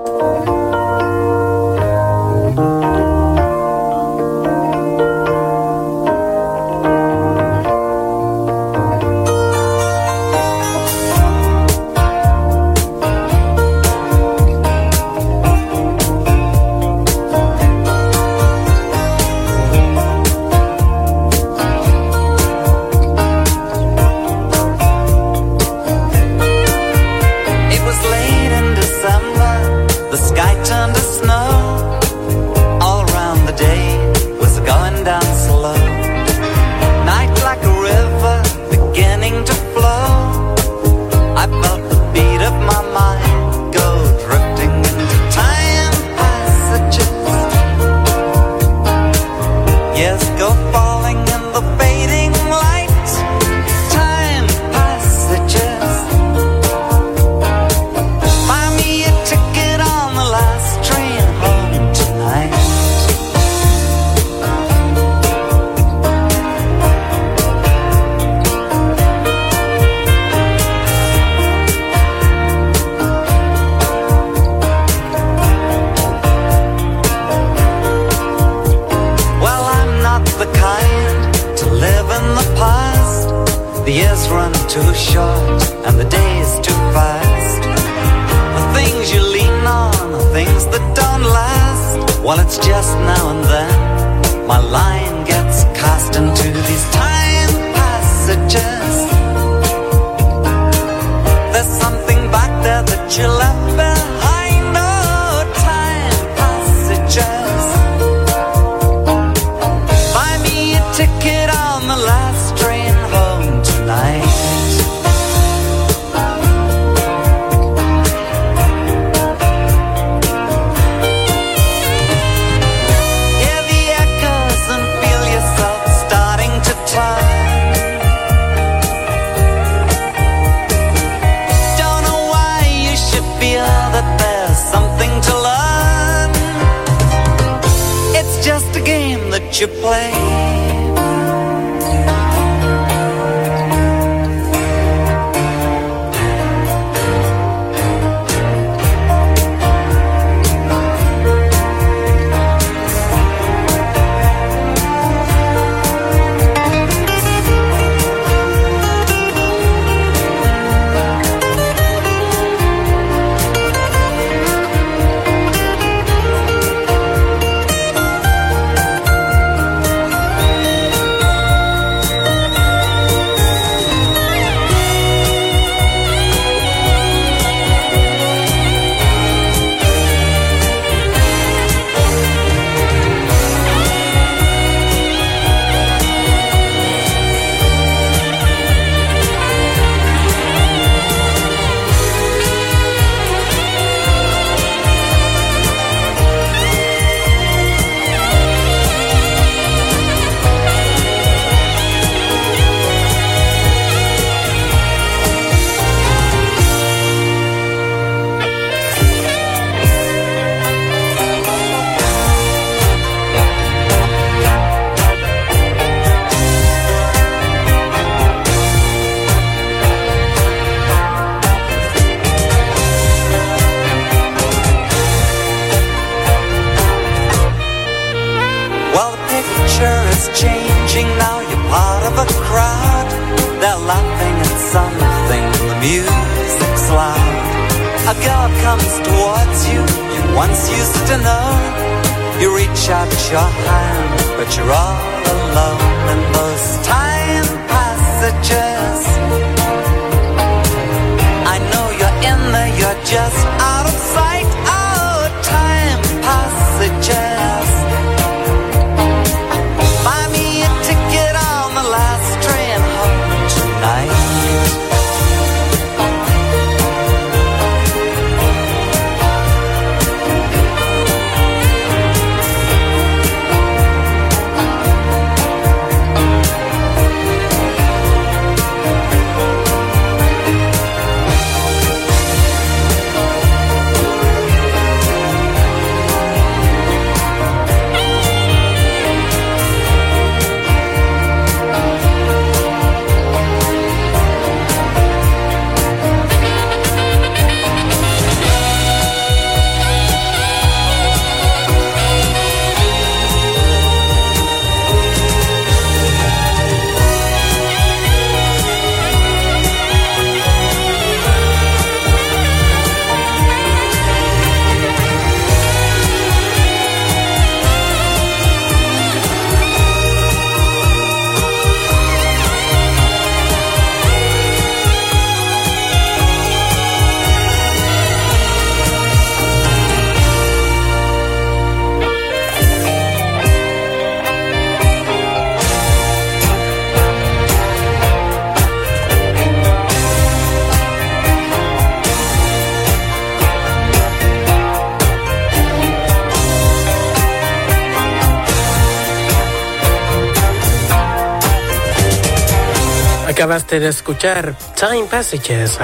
acabaste de escuchar Time Passages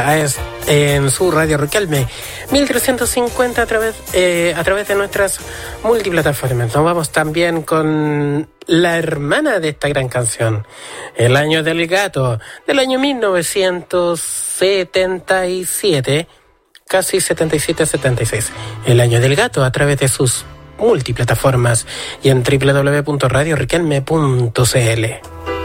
en su radio Riquelme 1350 a través, eh, a través de nuestras multiplataformas. Nos vamos también con la hermana de esta gran canción, El Año del Gato, del año 1977, casi 77-76. El Año del Gato a través de sus multiplataformas y en www.radioriquelme.cl.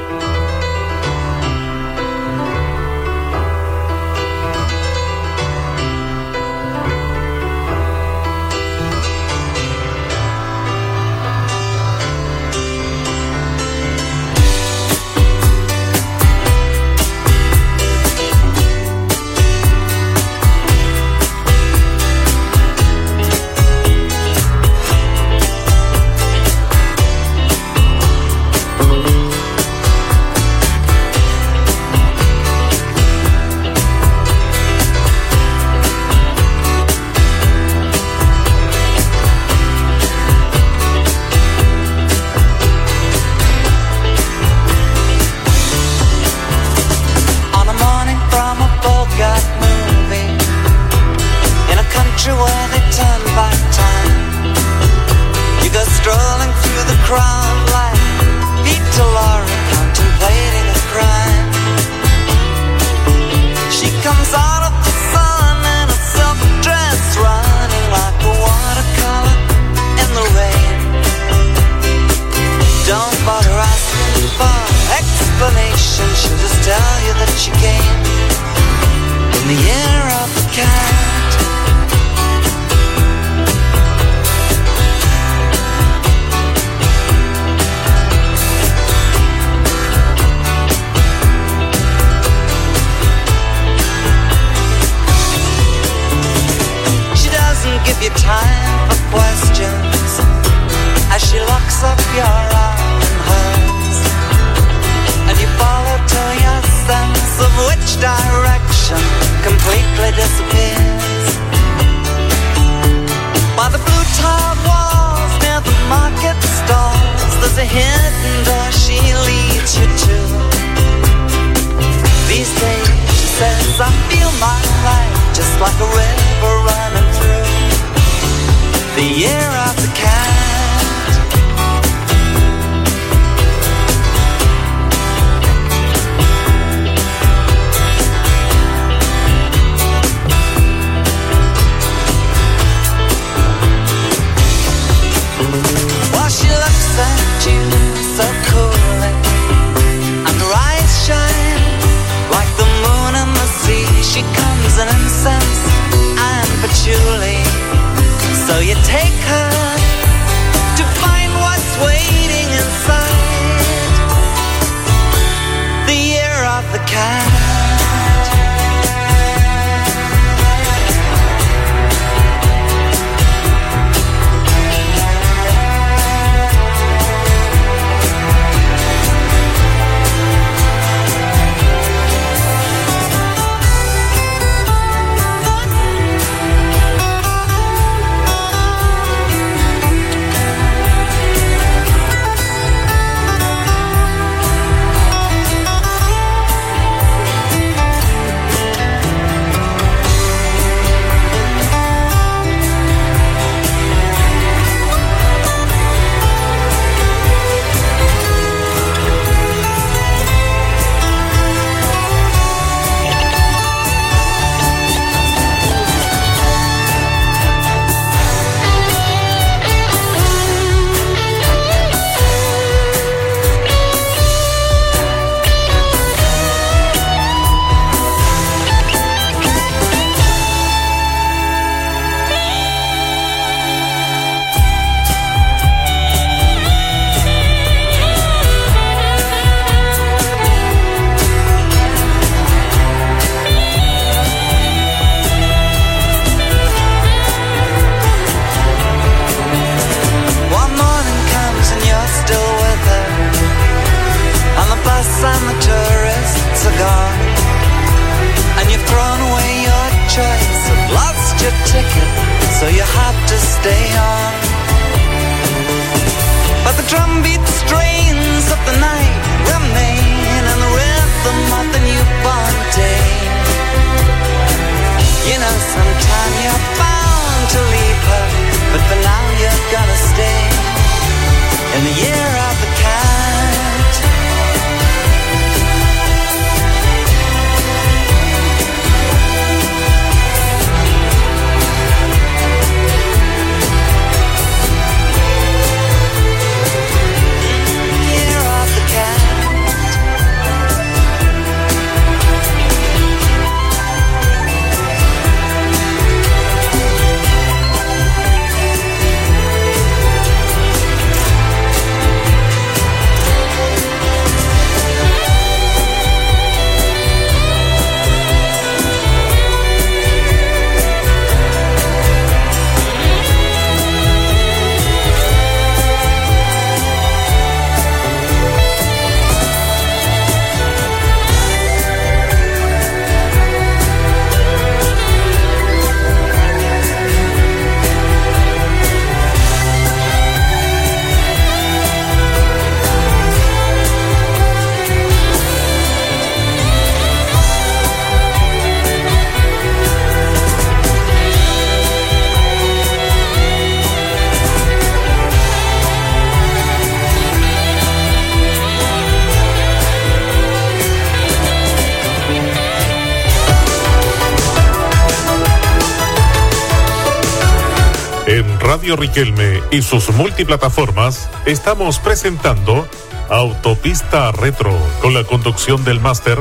Radio Riquelme y sus multiplataformas estamos presentando Autopista Retro con la conducción del máster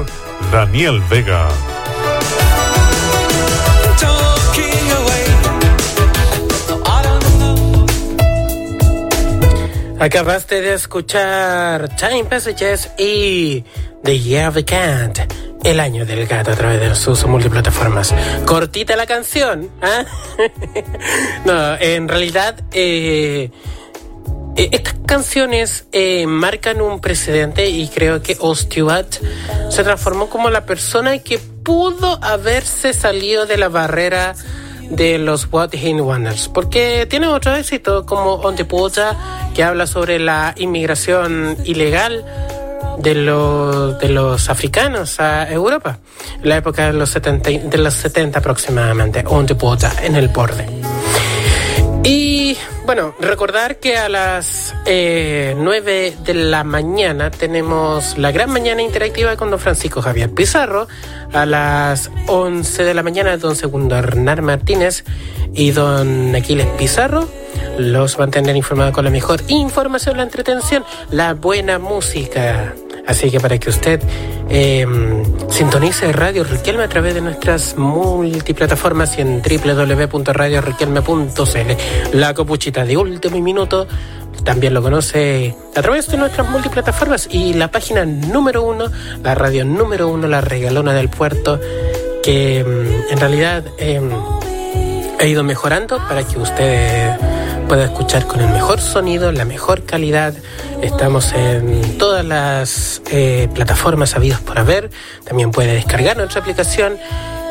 Daniel Vega. Acabaste de escuchar Time Passages y The Year of the Cat, el año del gato a través de sus multiplataformas. Cortita la canción, ¿ah? no, en realidad, eh, eh, estas canciones eh, marcan un precedente y creo que Osteoat se transformó como la persona que pudo haberse salido de la barrera de los What in Wonders, porque tiene otro éxito como On the Puta, que habla sobre la inmigración ilegal de los, de los africanos a Europa, la época de los 70, y- de los 70 aproximadamente, On the en el borde. Y bueno, recordar que a las eh, 9 de la mañana tenemos la gran mañana interactiva con don Francisco Javier Pizarro. A las 11 de la mañana don Segundo Hernán Martínez y don Aquiles Pizarro. Los van a tener informados con la mejor información, la entretención, la buena música. Así que para que usted eh, sintonice Radio Riquelme a través de nuestras multiplataformas y en www.radioriquelme.cl. La copuchita de último minuto también lo conoce a través de nuestras multiplataformas y la página número uno, la radio número uno, la regalona del puerto, que mm, en realidad eh, ha ido mejorando para que usted pueda escuchar con el mejor sonido, la mejor calidad. Estamos en todas las eh, plataformas habidas por haber. También puede descargar nuestra aplicación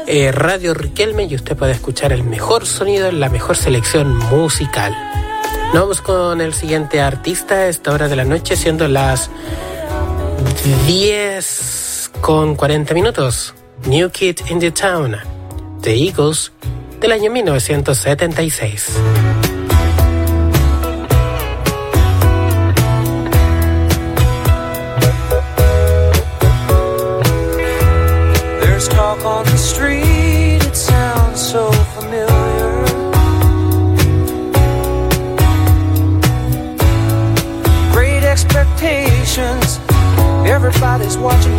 eh, Radio Riquelme y usted puede escuchar el mejor sonido, la mejor selección musical. Nos vamos con el siguiente artista a esta hora de la noche, siendo las 10 con 40 minutos. New Kid in the Town, The Eagles, del año 1976. Everybody's watching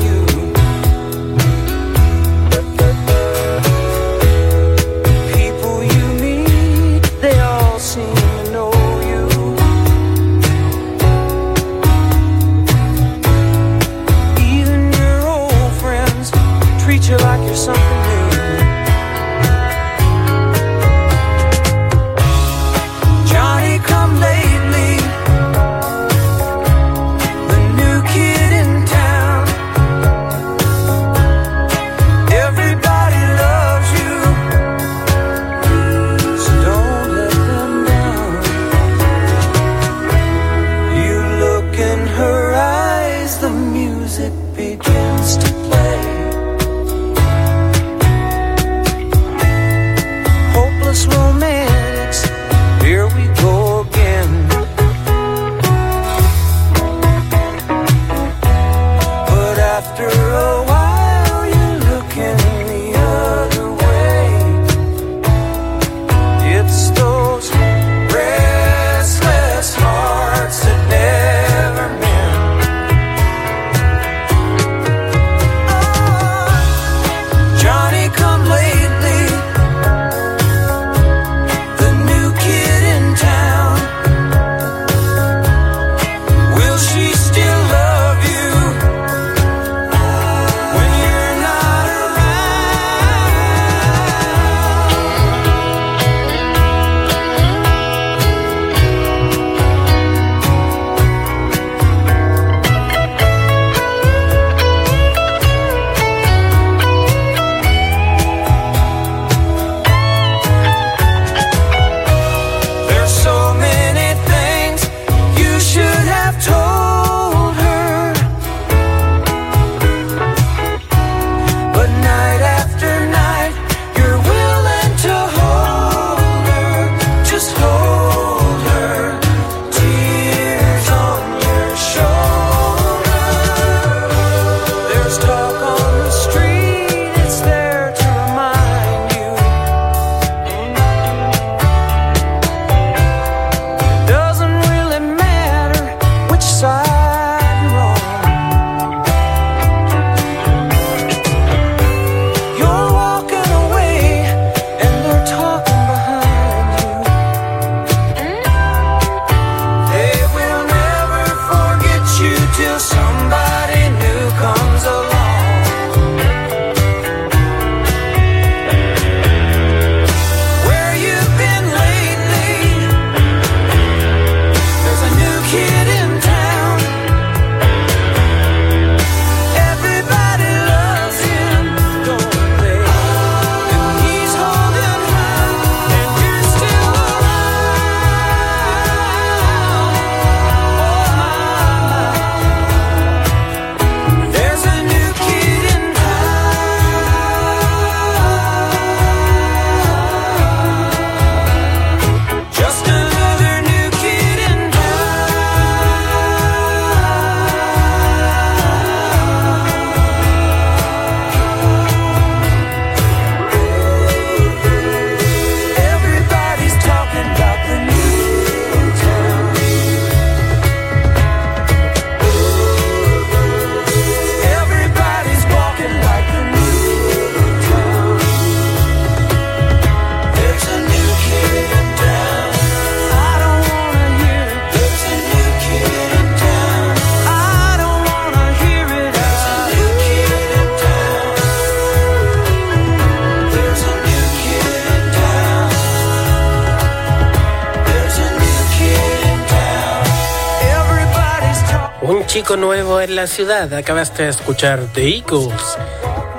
nuevo en la ciudad. Acabaste de escuchar The Eagles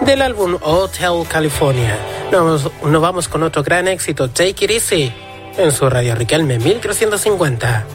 del álbum Hotel California. Nos, nos vamos con otro gran éxito, Take It Easy, en su radio Riquelme 1350.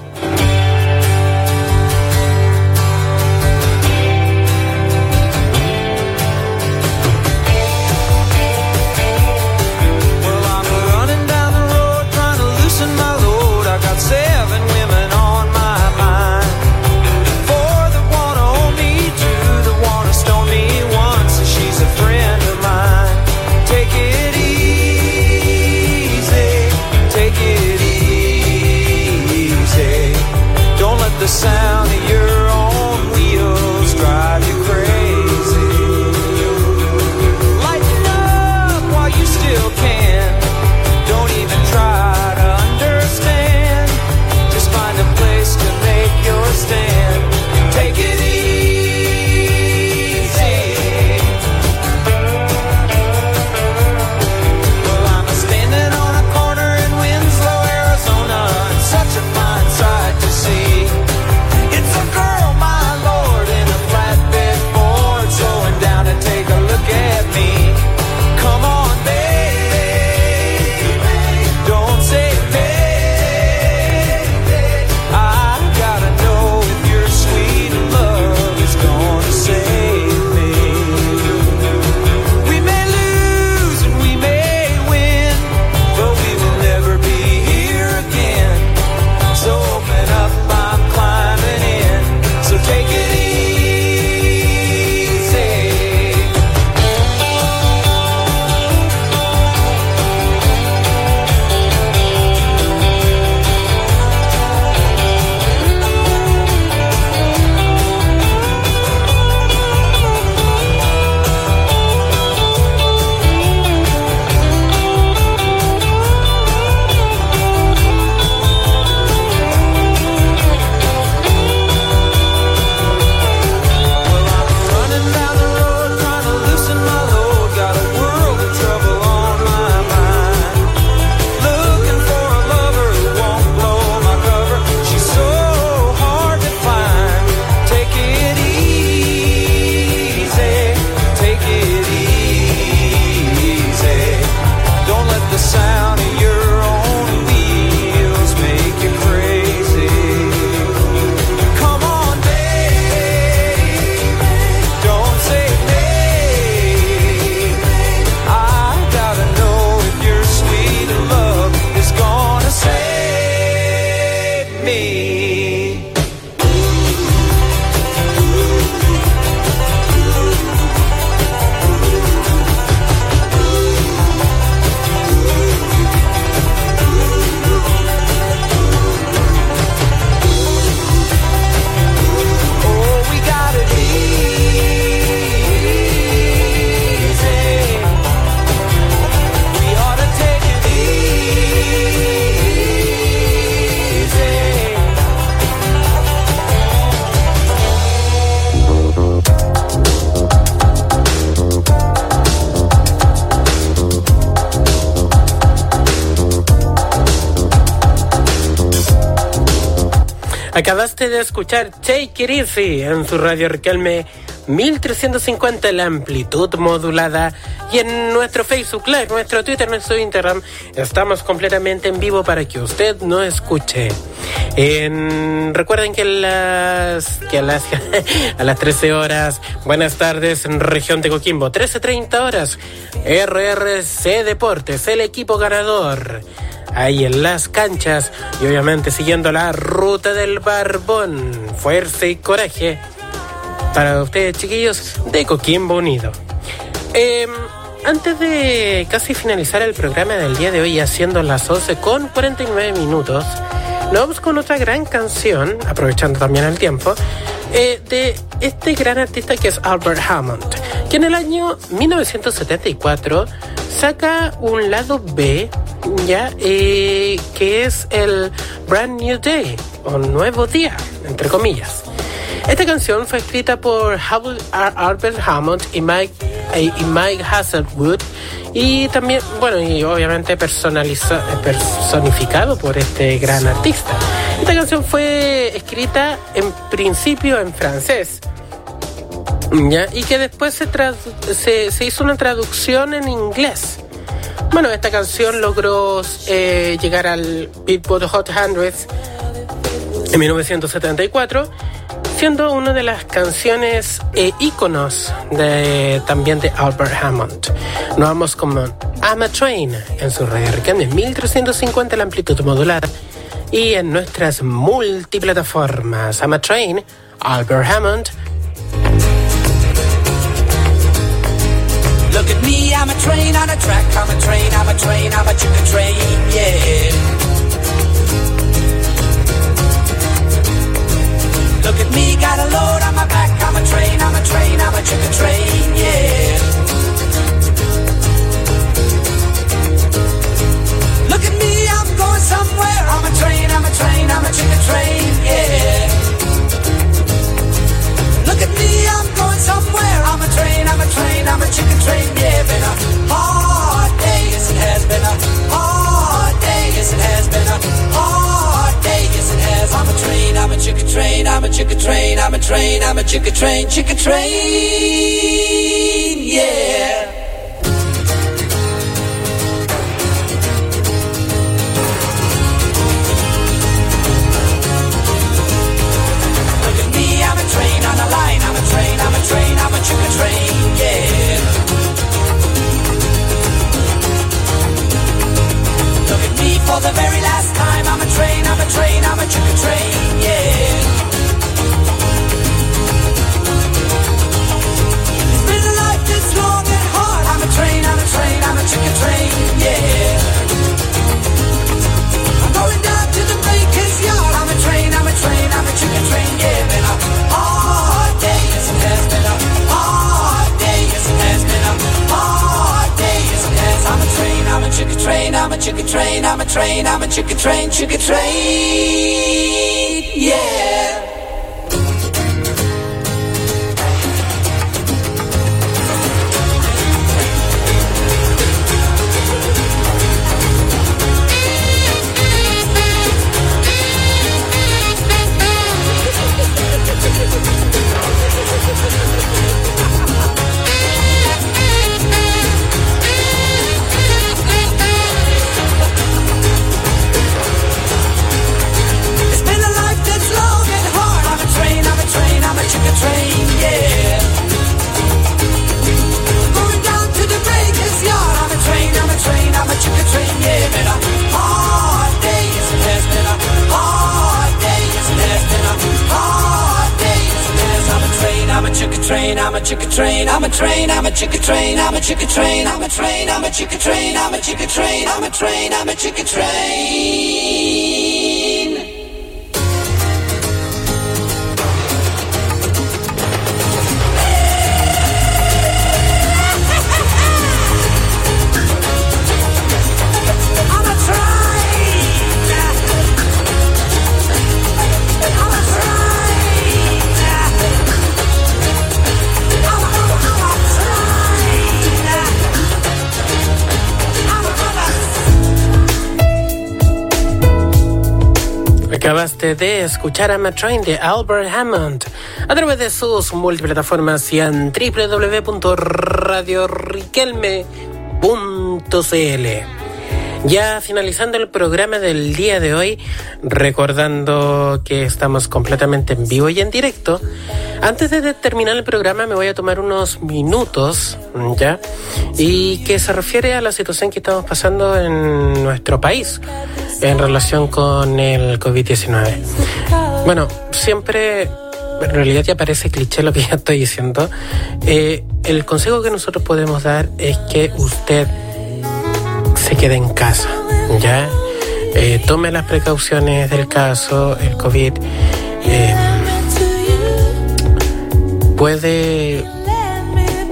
Escuchar Take It Easy en su radio Riquelme 1350 la amplitud modulada y en nuestro Facebook Live, nuestro Twitter, nuestro Instagram estamos completamente en vivo para que usted no escuche. En- recuerden que, las, que a, las, a las 13 horas, buenas tardes en región de Coquimbo, 13.30 horas, RRC Deportes, el equipo ganador ahí en las canchas y obviamente siguiendo la ruta del barbón. Fuerza y coraje para ustedes, chiquillos, de Coquimbo Unido. Eh, antes de casi finalizar el programa del día de hoy, haciendo las 11 con 49 minutos, nos vamos con otra gran canción, aprovechando también el tiempo, eh, de este gran artista que es Albert Hammond, que en el año 1974 saca un lado B, ya, eh, que es el Brand New Day, o Nuevo Día, entre comillas. Esta canción fue escrita por Albert Hammond y Mike, eh, y Mike Hasselwood y también, bueno, y obviamente eh, personificado por este gran artista. Esta canción fue escrita en principio en francés. ¿ya? Y que después se, se, se hizo una traducción en inglés. Bueno, esta canción logró eh, llegar al Billboard Hot 100 en 1974, siendo una de las canciones eh, íconos de, también de Albert Hammond. Nos vamos con I'm a Train en su radio en 1350 la amplitud modular y en nuestras multiplataformas. I'm a Train, Albert Hammond. Look at me, got a load on my back. I'm a train, I'm a train, I'm a chicken train, yeah. Look at me, I'm going somewhere. I'm a train, I'm a train, I'm a chicken train, yeah. Look at me, I'm going somewhere. I'm a train, I'm a train, I'm a chicken train. Yeah, been a hard day, yes it has been a hard day, yes it has been a hard yes it. I'm a train, I'm a chicken train, I'm a chicken train, I'm a train, I'm a chicken train, chicken train. Yeah. Look at me, I'm a train on a line. I'm a train, I'm a train, I'm a chicken train, yeah. For the very last time. I'm a train, I'm a train, I'm a chicken train, yeah. It's been a life that's long and hard. I'm a train, I'm a train, I'm a chicken train, yeah. I'm going down to the baker's yard. I'm a train, I'm a train, I'm a chicken train. Yeah, been a hard day, yes it a a chicken train, I'm a chicken train, I'm a train, I'm a chicken train, chicken train. Yeah. Chicken train, I'm a train, I'm a chicken train, I'm a chicken train, I'm a train, I'm a chicken train. Acabaste de escuchar a Train de Albert Hammond a través de sus multiplataformas y en www.radioriquelme.cl. Ya finalizando el programa del día de hoy, recordando que estamos completamente en vivo y en directo, antes de terminar el programa me voy a tomar unos minutos, ¿ya? Y que se refiere a la situación que estamos pasando en nuestro país en relación con el COVID-19. Bueno, siempre, en realidad ya parece cliché lo que ya estoy diciendo, eh, el consejo que nosotros podemos dar es que usted se quede en casa, ¿ya? Eh, tome las precauciones del caso, el COVID eh, puede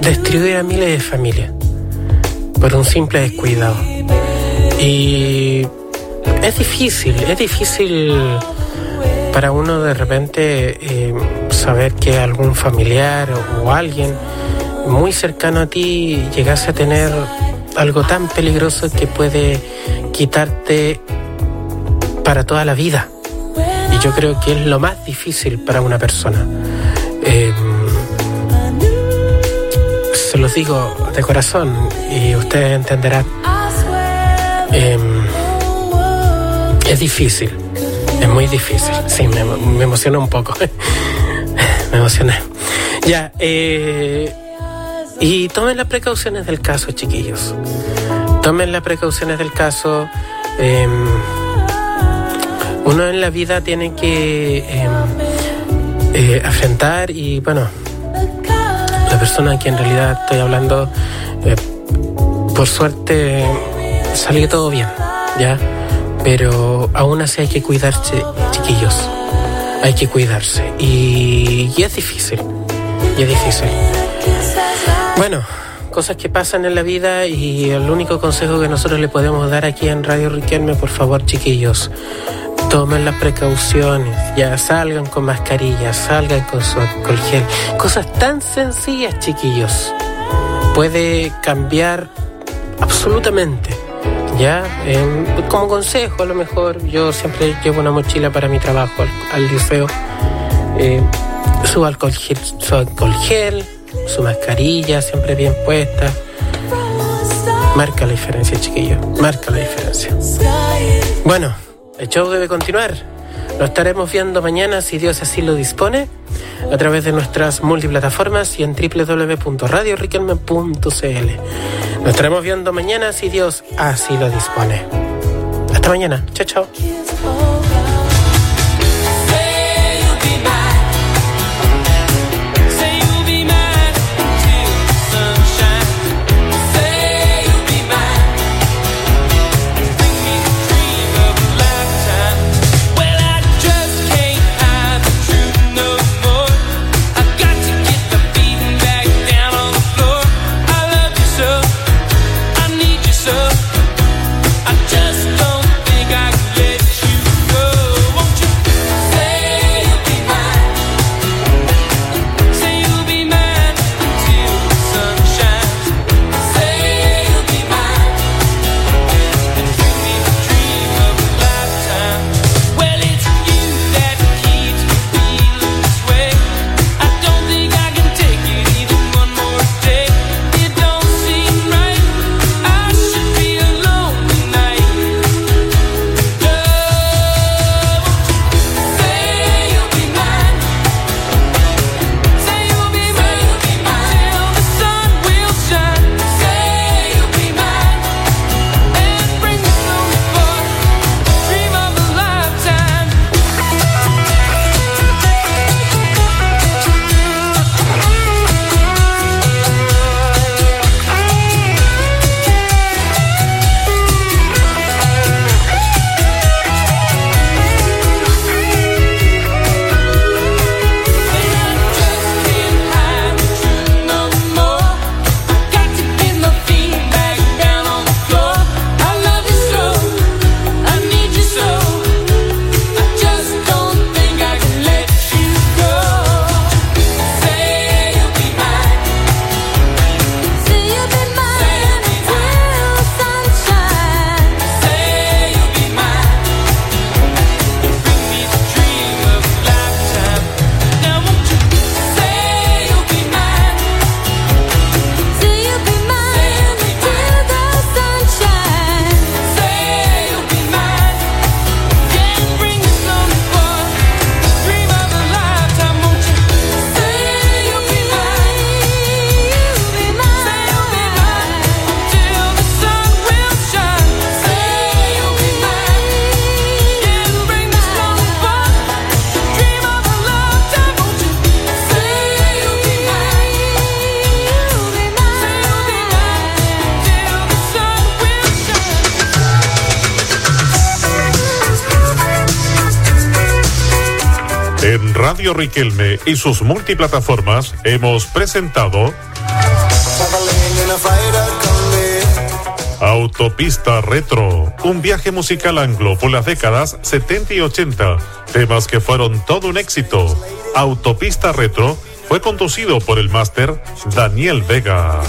destruir a miles de familias por un simple descuidado. Y es difícil, es difícil para uno de repente eh, saber que algún familiar o, alguien muy cercano a ti llegase a tener algo tan peligroso que puede quitarte para toda la vida. yo creo que es lo más difícil para una persona. Eh, se los digo de corazón y ustedes entenderán. Eh, es difícil, es muy difícil. Sí, me, emocionó un poco. me emocioné. Ya, eh, y tomen las precauciones del caso, chiquillos. Tomen las precauciones del caso. eh, uno en la vida tiene que eh, eh, afrontar y, bueno, la persona que en realidad estoy hablando, eh, por suerte salió todo bien, ¿ya? Pero aún así hay que cuidarse, chiquillos. Hay que cuidarse. Y, es difícil. Y es difícil. Bueno, cosas que pasan en la vida y el único consejo que nosotros le podemos dar aquí en Radio Riquelme, por favor, chiquillos, tomen las precauciones, ya salgan con mascarilla, salgan con su alcohol gel. Cosas tan sencillas, chiquillos. Puede cambiar absolutamente. Ya, Em, como consejo, a lo mejor, yo siempre llevo una mochila para mi trabajo al, al liceo. Eh, su alcohol gel, su alcohol gel, su mascarilla siempre bien puesta. Marca la diferencia, chiquillos. Marca la diferencia. Bueno, el show debe continuar. Lo estaremos viendo mañana, si Dios así lo dispone, a través de nuestras multiplataformas y en www.radioriquelme.cl. Lo estaremos viendo mañana, si Dios así lo dispone. Hasta mañana. Chao, chao. Riquelme y sus multiplataformas hemos presentado. Autopista Retro, un viaje musical anglo por las décadas 70 y 80, temas que fueron todo un éxito. Autopista Retro fue conducido por el máster Daniel Vega.